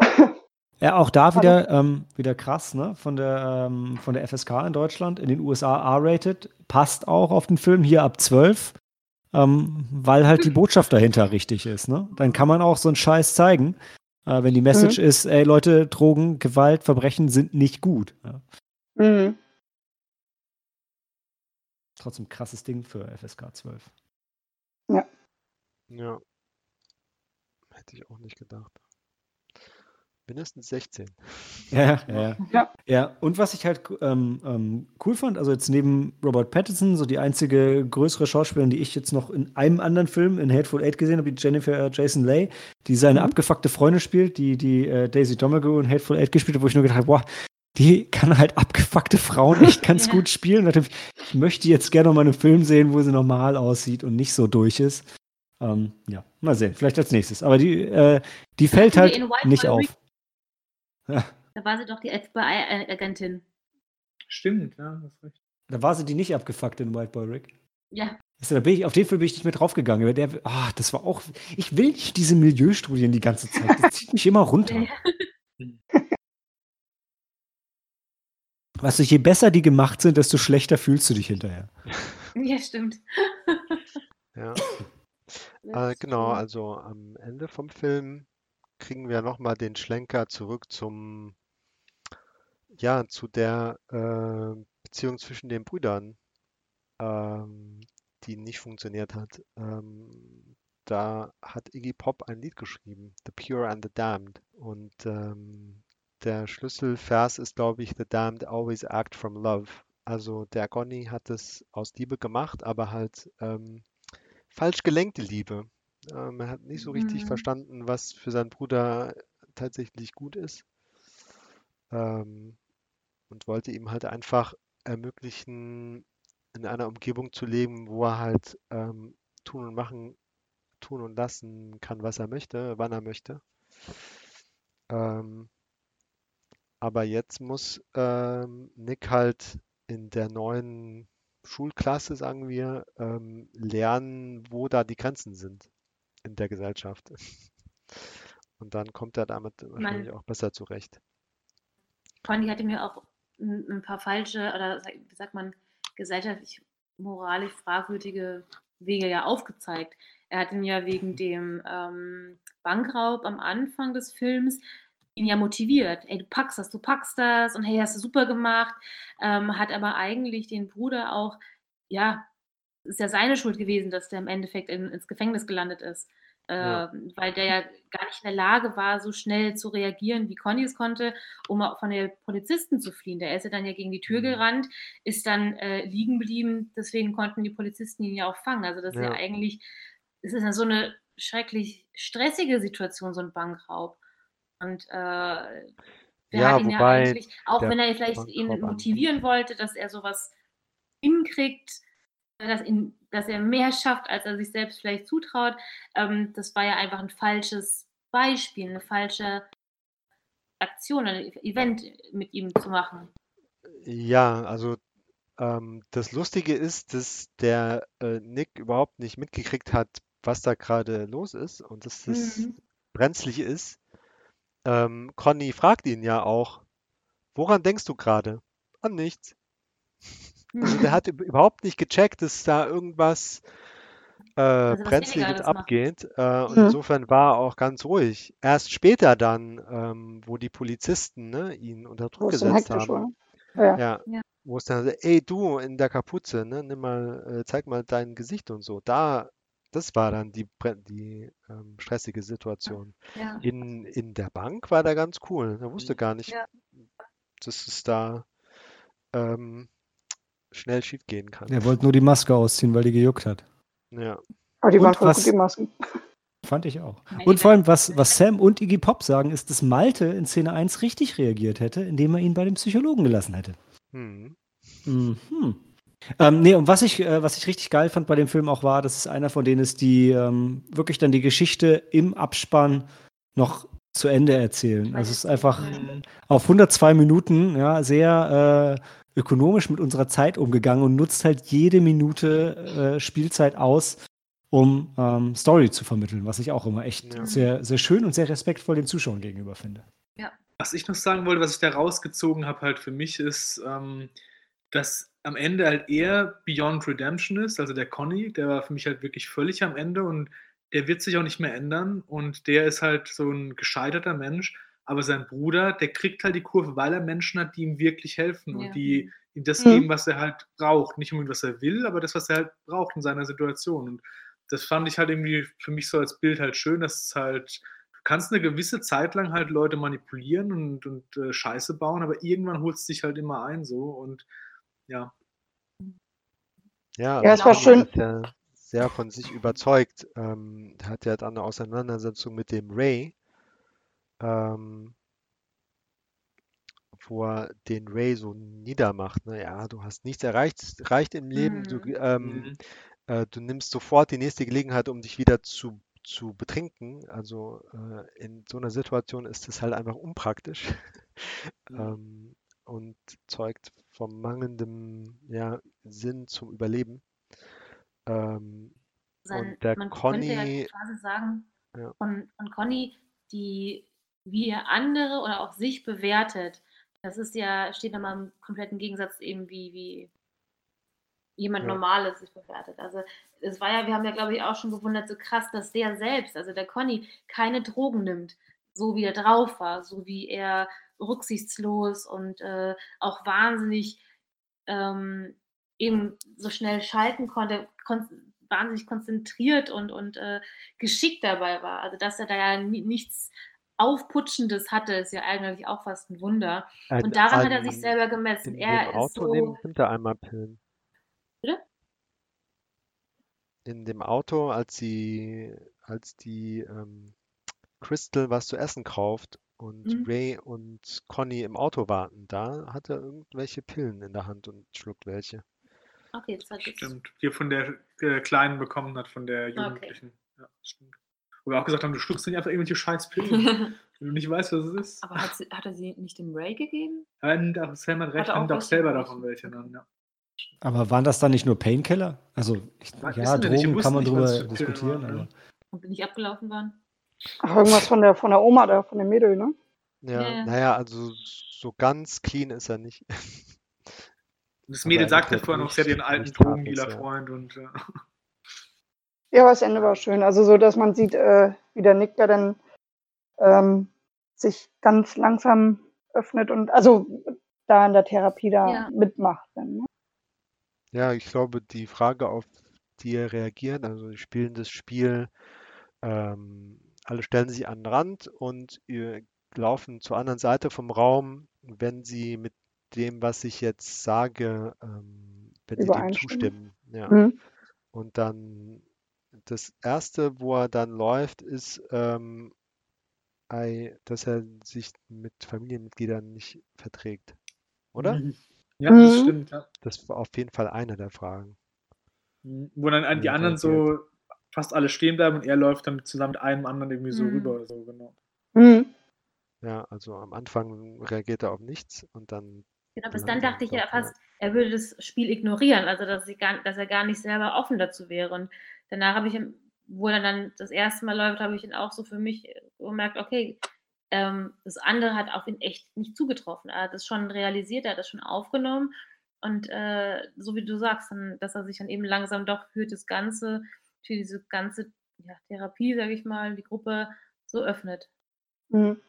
Speaker 1: Ja, auch da wieder, ähm, wieder krass, ne? Von der, ähm, von der FSK in Deutschland, in den USA R-rated, passt auch auf den Film hier ab 12, ähm, weil halt die Botschaft dahinter richtig ist, ne? Dann kann man auch so einen Scheiß zeigen, äh, wenn die Message ist, ey Leute, Drogen, Gewalt, Verbrechen sind nicht gut. Ja.
Speaker 5: mhm.
Speaker 1: Trotzdem krasses Ding für FSK 12.
Speaker 3: Ja. Hätte ich auch nicht gedacht. Mindestens 16.
Speaker 1: Ja, ja,
Speaker 5: Ja.
Speaker 1: ja. und was ich halt ähm, ähm, cool fand, also jetzt neben Robert Pattinson, so die einzige größere Schauspielerin, die ich jetzt noch in einem anderen Film, in Hateful Eight gesehen habe, die Jennifer Jason Leigh, die seine
Speaker 5: Mhm.
Speaker 1: abgefuckte Freundin spielt, die, die äh, Daisy Domergue in Hateful Eight gespielt hat, wo ich nur gedacht habe, boah, die kann halt abgefuckte Frauen echt ganz
Speaker 2: Ja.
Speaker 1: gut spielen. Dachte, ich möchte jetzt gerne noch mal einen Film sehen, wo sie normal aussieht und nicht so durch ist. Ähm, ja, mal sehen, vielleicht als nächstes. Aber die, äh, die fällt halt nicht auf. Ja.
Speaker 2: Da war sie doch die FBI-Agentin.
Speaker 4: Stimmt, ja, hast recht.
Speaker 1: Da war sie die nicht abgefuckt in White Boy Rick.
Speaker 2: Ja.
Speaker 1: Du, da bin ich, auf den Film bin ich nicht mehr draufgegangen. Der, ah, das war auch. Ich will nicht diese Milieustudien die ganze Zeit. Das zieht mich immer runter. Weißt du, je besser die gemacht sind, desto schlechter fühlst du dich hinterher.
Speaker 2: Ja, stimmt.
Speaker 3: Ja. Äh, genau, also am Ende vom Film kriegen wir nochmal den Schlenker zurück zum, ja, zu der äh, Beziehung zwischen den Brüdern, ähm, die nicht funktioniert hat. Ähm, da hat Iggy Pop ein Lied geschrieben, The Pure and the Damned. Und ähm, der Schlüsselvers ist, glaube ich, The Damned always act from love. Also der Conny hat es aus Liebe gemacht, aber halt ähm, falsch gelenkte Liebe. Ähm, er hat nicht so richtig
Speaker 2: Mhm.
Speaker 3: verstanden, was für seinen Bruder tatsächlich gut ist. Ähm, und wollte ihm halt einfach ermöglichen, in einer Umgebung zu leben, wo er halt ähm, tun und machen, tun und lassen kann, was er möchte, wann er möchte. Ähm, aber jetzt muss ähm, Nick halt in der neuen Schulklasse, sagen wir, ähm, lernen, wo da die Grenzen sind in der Gesellschaft. Und dann kommt er damit wahrscheinlich auch besser zurecht.
Speaker 2: Conny hatte mir auch ein, paar falsche oder wie sagt man, gesellschaftlich, moralisch fragwürdige Wege ja aufgezeigt. Er hat ihn ja wegen dem ähm, Bankraub am Anfang des Films ihn ja motiviert. Ey, du packst das, du packst das und hey, hast du super gemacht. Ähm, hat aber eigentlich den Bruder auch, ja, ist ja seine Schuld gewesen, dass der im Endeffekt in, ins Gefängnis gelandet ist. Äh,
Speaker 3: Ja.
Speaker 2: Weil der ja gar nicht in der Lage war, so schnell zu reagieren, wie Conny es konnte, um auch von den Polizisten zu fliehen. Der ist ja dann ja gegen die Tür
Speaker 3: Mhm.
Speaker 2: gerannt, ist dann äh, liegen geblieben, deswegen konnten die Polizisten ihn ja auch fangen. Also das ist ja eigentlich, es ist ja so eine schrecklich stressige Situation, so ein Bankraub. Und äh, wer
Speaker 3: Ja,
Speaker 2: hat ihn ja eigentlich, auch wenn er vielleicht ihn motivieren wollte, dass er sowas hinkriegt, dass, ihn, dass er mehr schafft, als er sich selbst vielleicht zutraut, ähm, das war ja einfach ein falsches Beispiel, eine falsche Aktion, ein Event mit ihm zu machen.
Speaker 3: Ja, also ähm, das Lustige ist, dass der äh, Nick überhaupt nicht mitgekriegt hat, was da gerade los ist und dass das
Speaker 2: Mhm.
Speaker 3: brenzlig ist. Ähm, Conny fragt ihn ja auch, woran denkst du gerade? An nichts. Also der hat üb- überhaupt nicht gecheckt, dass da irgendwas äh,
Speaker 2: Also
Speaker 3: Brenzliges abgeht. Äh, und
Speaker 5: Mhm.
Speaker 3: insofern war er auch ganz ruhig. Erst später dann, ähm, wo die Polizisten ne, ihn unter Druck gesetzt haben.
Speaker 5: Ja.
Speaker 3: ja,
Speaker 2: Ja.
Speaker 3: wo es dann, so, ey du in der Kapuze, ne, nimm mal, äh, zeig mal dein Gesicht und so. Da, das war dann die, die ähm, stressige Situation.
Speaker 2: Ja.
Speaker 3: In, in der Bank war der ganz cool. Er wusste gar nicht,
Speaker 2: Ja.
Speaker 3: dass es da ähm, schnell schief gehen kann.
Speaker 1: Er wollte nur die Maske ausziehen, weil die gejuckt hat.
Speaker 3: Ja.
Speaker 5: Aber die waren gut, die Masken.
Speaker 1: Fand ich auch. Und vor allem, was, was Sam und Iggy Pop sagen, ist, dass Malte in Szene 1 richtig reagiert hätte, indem er ihn bei dem Psychologen gelassen hätte.
Speaker 3: Hm.
Speaker 1: Mhm. Ähm, nee, und was ich, äh, was ich richtig geil fand bei dem Film auch war, dass es einer von denen ist, die ähm, wirklich dann die Geschichte im Abspann noch zu Ende erzählen. Also es ist einfach auf 102 Minuten ja, sehr äh, ökonomisch mit unserer Zeit umgegangen und nutzt halt jede Minute äh, Spielzeit aus, um ähm, Story zu vermitteln, was ich auch immer echt
Speaker 3: Ja.
Speaker 1: sehr, sehr schön und sehr respektvoll den Zuschauern gegenüber finde.
Speaker 4: Was ich noch sagen wollte, was ich da rausgezogen habe, halt für mich ist, ähm, dass am Ende halt er Beyond Redemption ist, also der Conny, der war für mich halt wirklich völlig am Ende und der wird sich auch nicht mehr ändern und der ist halt so ein gescheiterter Mensch, aber sein Bruder, der kriegt halt die Kurve, weil er Menschen hat, die ihm wirklich helfen
Speaker 2: Ja.
Speaker 4: und die ihm das
Speaker 5: Mhm.
Speaker 4: geben, was er halt braucht. Nicht unbedingt, was er will, aber das, was er halt braucht in seiner Situation. Und das fand ich halt irgendwie für mich so als Bild halt schön, dass es halt du kannst eine gewisse Zeit lang halt Leute manipulieren und, und äh, Scheiße bauen, aber irgendwann holst du dich halt immer ein so und ja.
Speaker 3: Ja,
Speaker 5: Ja,
Speaker 3: also
Speaker 5: es war
Speaker 3: Conny
Speaker 5: schön.
Speaker 3: ist ja sehr von sich überzeugt. Ähm, er hat ja dann eine Auseinandersetzung mit dem Ray, ähm, wo er den Ray so niedermacht. Ne? Ja, du hast nichts erreicht, erreicht im Leben. Du,
Speaker 2: Mhm.
Speaker 3: ähm,
Speaker 4: Mhm.
Speaker 3: äh, du nimmst sofort die nächste Gelegenheit, um dich wieder zu, zu betrinken. Also äh, in so einer Situation ist es halt einfach unpraktisch. Mhm. Ähm, und zeugt vom mangelndem ja, Sinn zum Überleben. Ähm,
Speaker 2: Sein,
Speaker 3: und der
Speaker 2: man könnte ja
Speaker 3: Conny,
Speaker 2: quasi sagen,
Speaker 3: Ja.
Speaker 2: von, von Conny, die, wie er andere oder auch sich bewertet, das ist ja, steht nochmal im kompletten Gegensatz eben wie, wie jemand
Speaker 3: Ja.
Speaker 2: Normales sich bewertet. Also es war ja, wir haben ja glaube ich auch schon gewundert, so krass, dass der selbst, also der Conny, keine Drogen nimmt, so wie er drauf war, so wie er rücksichtslos und äh, auch wahnsinnig ähm, eben so schnell schalten konnte, kon wahnsinnig konzentriert und, und äh, geschickt dabei war. Also dass er da ja ni nichts Aufputschendes hatte, ist ja eigentlich auch fast ein Wunder.
Speaker 3: ein,
Speaker 2: Und daran hat er sich
Speaker 3: ein,
Speaker 2: selber gemessen.
Speaker 3: in
Speaker 2: Er
Speaker 3: dem
Speaker 2: ist
Speaker 3: Auto
Speaker 2: so.
Speaker 3: nimmt, nimmt er einmal Pillen.
Speaker 2: Bitte?
Speaker 3: In dem Auto, als sie, als die ähm, Crystal was zu essen kauft und
Speaker 2: Mhm.
Speaker 3: Ray und Conny im Auto warten, da hat er irgendwelche Pillen in der Hand und schluckt welche.
Speaker 2: Okay, jetzt hat.
Speaker 4: Stimmt. Die er von der äh, Kleinen bekommen hat, von der Jugendlichen. Ja, stimmt. Wo wir auch gesagt haben, du schluckst nicht einfach irgendwelche scheiß Pillen, wenn du nicht weißt, was es ist.
Speaker 6: Aber hat, sie, hat er sie nicht dem Ray gegeben?
Speaker 4: Und auch Sam hat recht,
Speaker 6: auch
Speaker 4: nimmt auch
Speaker 6: welche
Speaker 4: selber davon welche dann, ja.
Speaker 1: Aber waren das dann nicht nur Painkiller? Also, ich, ja, Drogen kann man
Speaker 4: nicht,
Speaker 1: drüber diskutieren,
Speaker 4: waren,
Speaker 1: aber.
Speaker 2: Und nicht abgelaufen waren.
Speaker 5: Ach, irgendwas von der, von der Oma da, von dem Mädel, ne?
Speaker 3: Ja,
Speaker 2: Ja, ja.
Speaker 3: naja, also so ganz clean ist er nicht.
Speaker 4: Das Mädel sagt ja vorher noch, sie hat ihren alten Drogendealer-Freund und äh,
Speaker 5: Ja, aber das Ende war schön. Also so, dass man sieht, äh, wie der Nick da dann ähm, sich ganz langsam öffnet und also da in der Therapie da
Speaker 2: Ja.
Speaker 5: mitmacht. Dann, ne?
Speaker 3: Ja, ich glaube, die Frage, auf die er reagiert, also die spielen das Spiel, ähm, alle stellen sich an den Rand und äh, laufen zur anderen Seite vom Raum, wenn sie mit dem, was ich jetzt sage, ähm, wenn sie dem zustimmen. Ja.
Speaker 5: Mhm.
Speaker 3: Und dann das Erste, wo er dann läuft, ist, ähm, dass er sich mit Familienmitgliedern nicht verträgt. Oder?
Speaker 4: Mhm. Ja, das
Speaker 5: Mhm.
Speaker 4: stimmt, ja.
Speaker 3: Das war auf jeden Fall eine der Fragen.
Speaker 4: Mhm. Wo dann an die anderen so fast alle stehen bleiben und er läuft dann zusammen mit einem anderen irgendwie so
Speaker 2: Mhm.
Speaker 4: rüber. So, genau.
Speaker 5: Mhm.
Speaker 3: Ja, also am Anfang reagiert er auf nichts und dann
Speaker 2: Genau, bis dann dachte ich ja fast, er würde das Spiel ignorieren, also dass, gar, dass er gar nicht selber offen dazu wäre. Und danach habe ich, ihn- wo er dann das erste Mal läuft, habe ich ihn auch so für mich gemerkt, okay, ähm, das andere hat auf ihn echt nicht zugetroffen. Er hat das schon realisiert, er hat das schon aufgenommen. Und äh, so wie du sagst, dann, dass er sich dann eben langsam doch für das Ganze, für diese ganze ja, Therapie, sage ich mal, die Gruppe so öffnet.
Speaker 5: Mhm.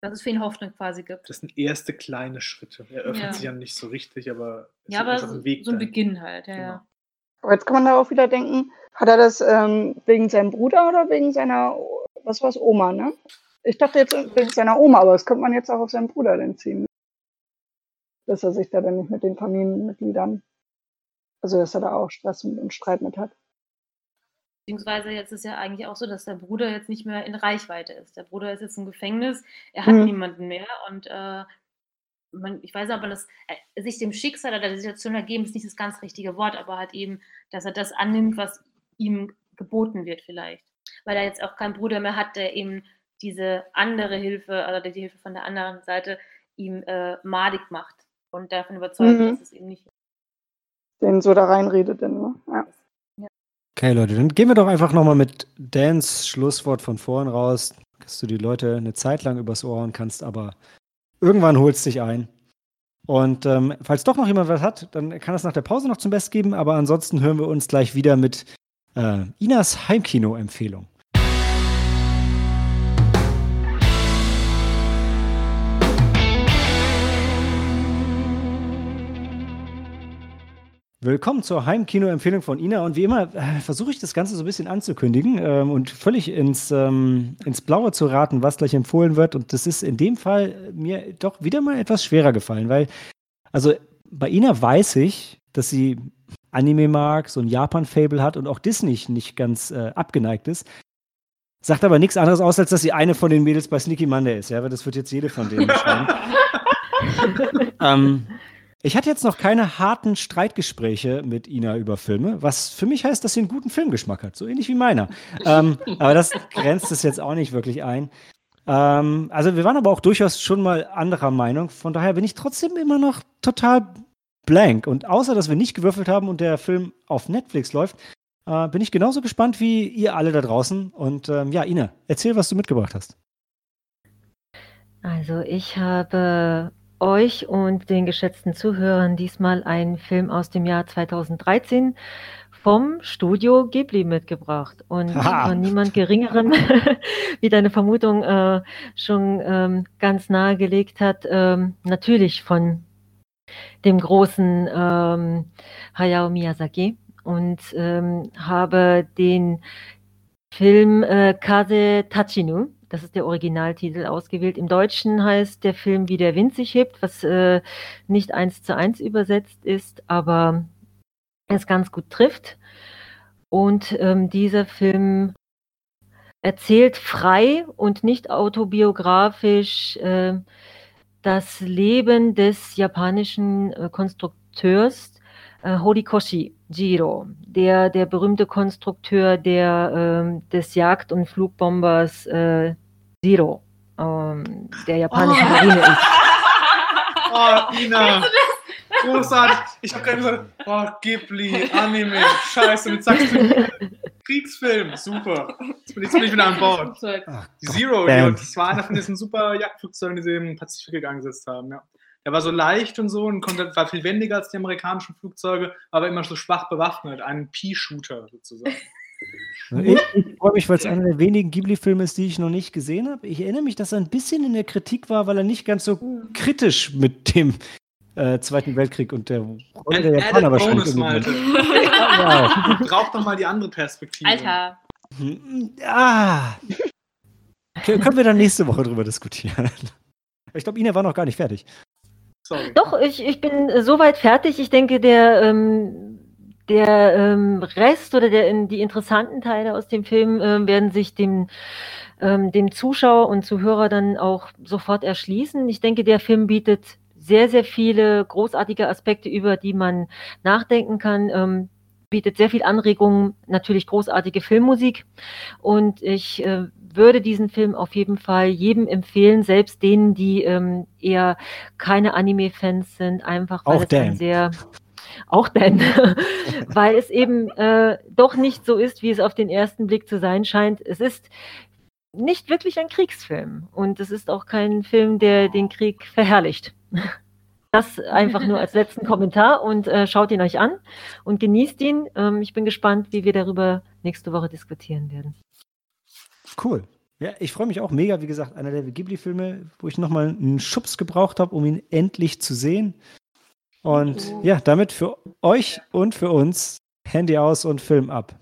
Speaker 2: Dass es für ihn Hoffnung quasi gibt.
Speaker 4: Das sind erste kleine Schritte. Er öffnet
Speaker 2: Ja.
Speaker 4: sich ja nicht so richtig, aber es
Speaker 2: Ja,
Speaker 4: ist
Speaker 2: aber
Speaker 4: einfach
Speaker 2: so,
Speaker 4: ein Weg
Speaker 2: so ein
Speaker 4: dahin.
Speaker 2: Beginn halt, ja.
Speaker 4: Genau.
Speaker 2: ja.
Speaker 5: Aber jetzt kann man darauf wieder denken, hat er das ähm, wegen seinem Bruder oder wegen seiner, was war's, Oma, ne? Ich dachte jetzt wegen seiner Oma, aber das könnte man jetzt auch auf seinen Bruder dann ziehen. Dass er sich da dann nicht mit den Familienmitgliedern, also dass er da auch Stress und, und Streit mit hat.
Speaker 2: Beziehungsweise jetzt ist ja eigentlich auch so, dass der Bruder jetzt nicht mehr in Reichweite ist. Der Bruder ist jetzt im Gefängnis, er hat
Speaker 5: Mhm.
Speaker 2: niemanden mehr und äh, man, ich weiß nicht, ob man das, äh, sich dem Schicksal oder der Situation ergeben, ist nicht das ganz richtige Wort, aber halt eben, dass er das annimmt, was ihm geboten wird vielleicht. Weil er jetzt auch keinen Bruder mehr hat, der ihm diese andere Hilfe oder die Hilfe von der anderen Seite ihm äh, madig macht und davon überzeugt,
Speaker 5: Mhm.
Speaker 2: dass es eben nicht
Speaker 5: Den so da reinredet dann, ne? Ja.
Speaker 1: Okay, Leute, dann gehen wir doch einfach nochmal mit Dans Schlusswort von vorn raus, dass du die Leute eine Zeit lang übers Ohr hauen kannst, aber irgendwann holst dich ein. Und ähm, falls doch noch jemand was hat, dann kann es nach der Pause noch zum Best geben, aber ansonsten hören wir uns gleich wieder mit äh, Inas Heimkino-Empfehlung. Willkommen zur Heimkino-Empfehlung von Ina. Und wie immer äh, versuche ich das Ganze so ein bisschen anzukündigen ähm, und völlig ins, ähm, ins Blaue zu raten, was gleich empfohlen wird. Und das ist in dem Fall mir doch wieder mal etwas schwerer gefallen, weil, also bei Ina weiß ich, dass sie Anime mag, so ein Japan-Fable hat und auch Disney nicht ganz äh, abgeneigt ist. Sagt aber nichts anderes aus, als dass sie eine von den Mädels bei Sneaky Monday ist, ja, weil das wird jetzt jede von denen schreiben. ähm, ich hatte jetzt noch keine harten Streitgespräche mit Ina über Filme, was für mich heißt, dass sie einen guten Filmgeschmack hat, so ähnlich wie meiner. ähm, aber das grenzt es jetzt auch nicht wirklich ein. Ähm, also wir waren aber auch durchaus schon mal anderer Meinung. Von daher bin ich trotzdem immer noch total blank. Und außer, dass wir nicht gewürfelt haben und der Film auf Netflix läuft, äh, bin ich genauso gespannt wie ihr alle da draußen. Und ähm, ja, Ina, erzähl, was du mitgebracht hast.
Speaker 7: Also ich habe euch und den geschätzten Zuhörern diesmal einen Film aus dem Jahr 2013 vom Studio Ghibli mitgebracht. Und
Speaker 1: Aha.
Speaker 7: von niemand Geringerem, wie deine Vermutung äh, schon ähm, ganz nahegelegt hat, ähm, natürlich von dem großen ähm, Hayao Miyazaki und ähm, habe den Film äh, Kase Tachinu, das ist der Originaltitel, ausgewählt. Im Deutschen heißt der Film Wie der Wind sich hebt, was äh, nicht eins zu eins übersetzt ist, aber es ganz gut trifft. Und ähm, dieser Film erzählt frei und nicht autobiografisch äh, das Leben des japanischen äh, Konstrukteurs äh, Horikoshi Jiro, der, der berühmte Konstrukteur der, ähm, des Jagd- und Flugbombers äh, Zero, ähm, der japanischen
Speaker 4: Oh.
Speaker 7: Marine ist.
Speaker 4: Oh, Ina. Großartig. Ich habe gerade gesagt, oh, Ghibli, Anime, scheiße, mit sagst du Kriegsfilm, super. Jetzt bin ich, jetzt bin ich wieder an Bord.
Speaker 1: Ach,
Speaker 4: Zero, ja, das war einer von diesen super Jagdflugzeugen, die sie im Pazifik eingesetzt haben, ja. Der war so leicht und so und konnte, war viel wendiger als die amerikanischen Flugzeuge, aber immer so schwach bewaffnet. Ein Pea-Shooter sozusagen.
Speaker 1: Ich, ich freue mich, weil es einer der wenigen Ghibli-Filme ist, die ich noch nicht gesehen habe. Ich erinnere mich, dass er ein bisschen in der Kritik war, weil er nicht ganz so kritisch mit dem äh, Zweiten Weltkrieg und der Rolle der Japaner wahrscheinlich
Speaker 4: Bonus,
Speaker 1: ist. Wow.
Speaker 4: Braucht doch mal die andere Perspektive.
Speaker 2: Alter,
Speaker 1: Ah. Okay, können wir dann nächste Woche drüber diskutieren. Ich glaube, Ina war noch gar nicht fertig.
Speaker 4: Sorry.
Speaker 7: Doch, ich, ich bin soweit fertig. Ich denke, der, ähm, der ähm, Rest oder der, die interessanten Teile aus dem Film ähm, werden sich dem, ähm, dem Zuschauer und Zuhörer dann auch sofort erschließen. Ich denke, der Film bietet sehr, sehr viele großartige Aspekte, über die man nachdenken kann. Ähm, bietet sehr viel Anregungen, natürlich großartige Filmmusik. Und ich äh, würde diesen Film auf jeden Fall jedem empfehlen, selbst denen, die ähm, eher keine Anime-Fans sind, einfach weil
Speaker 1: Auch
Speaker 7: es ein sehr auch Dan, weil es eben äh, doch nicht so ist, wie es auf den ersten Blick zu sein scheint. Es ist nicht wirklich ein Kriegsfilm und es ist auch kein Film, der den Krieg verherrlicht. Das einfach nur als letzten Kommentar und äh, schaut ihn euch an und genießt ihn. Ähm, ich bin gespannt, wie wir darüber nächste Woche diskutieren werden.
Speaker 1: Cool. Ja, ich freue mich auch mega. Wie gesagt, einer der Ghibli-Filme, wo ich nochmal einen Schubs gebraucht habe, um ihn endlich zu sehen. Und ja, damit für euch und für uns Handy aus und Film ab.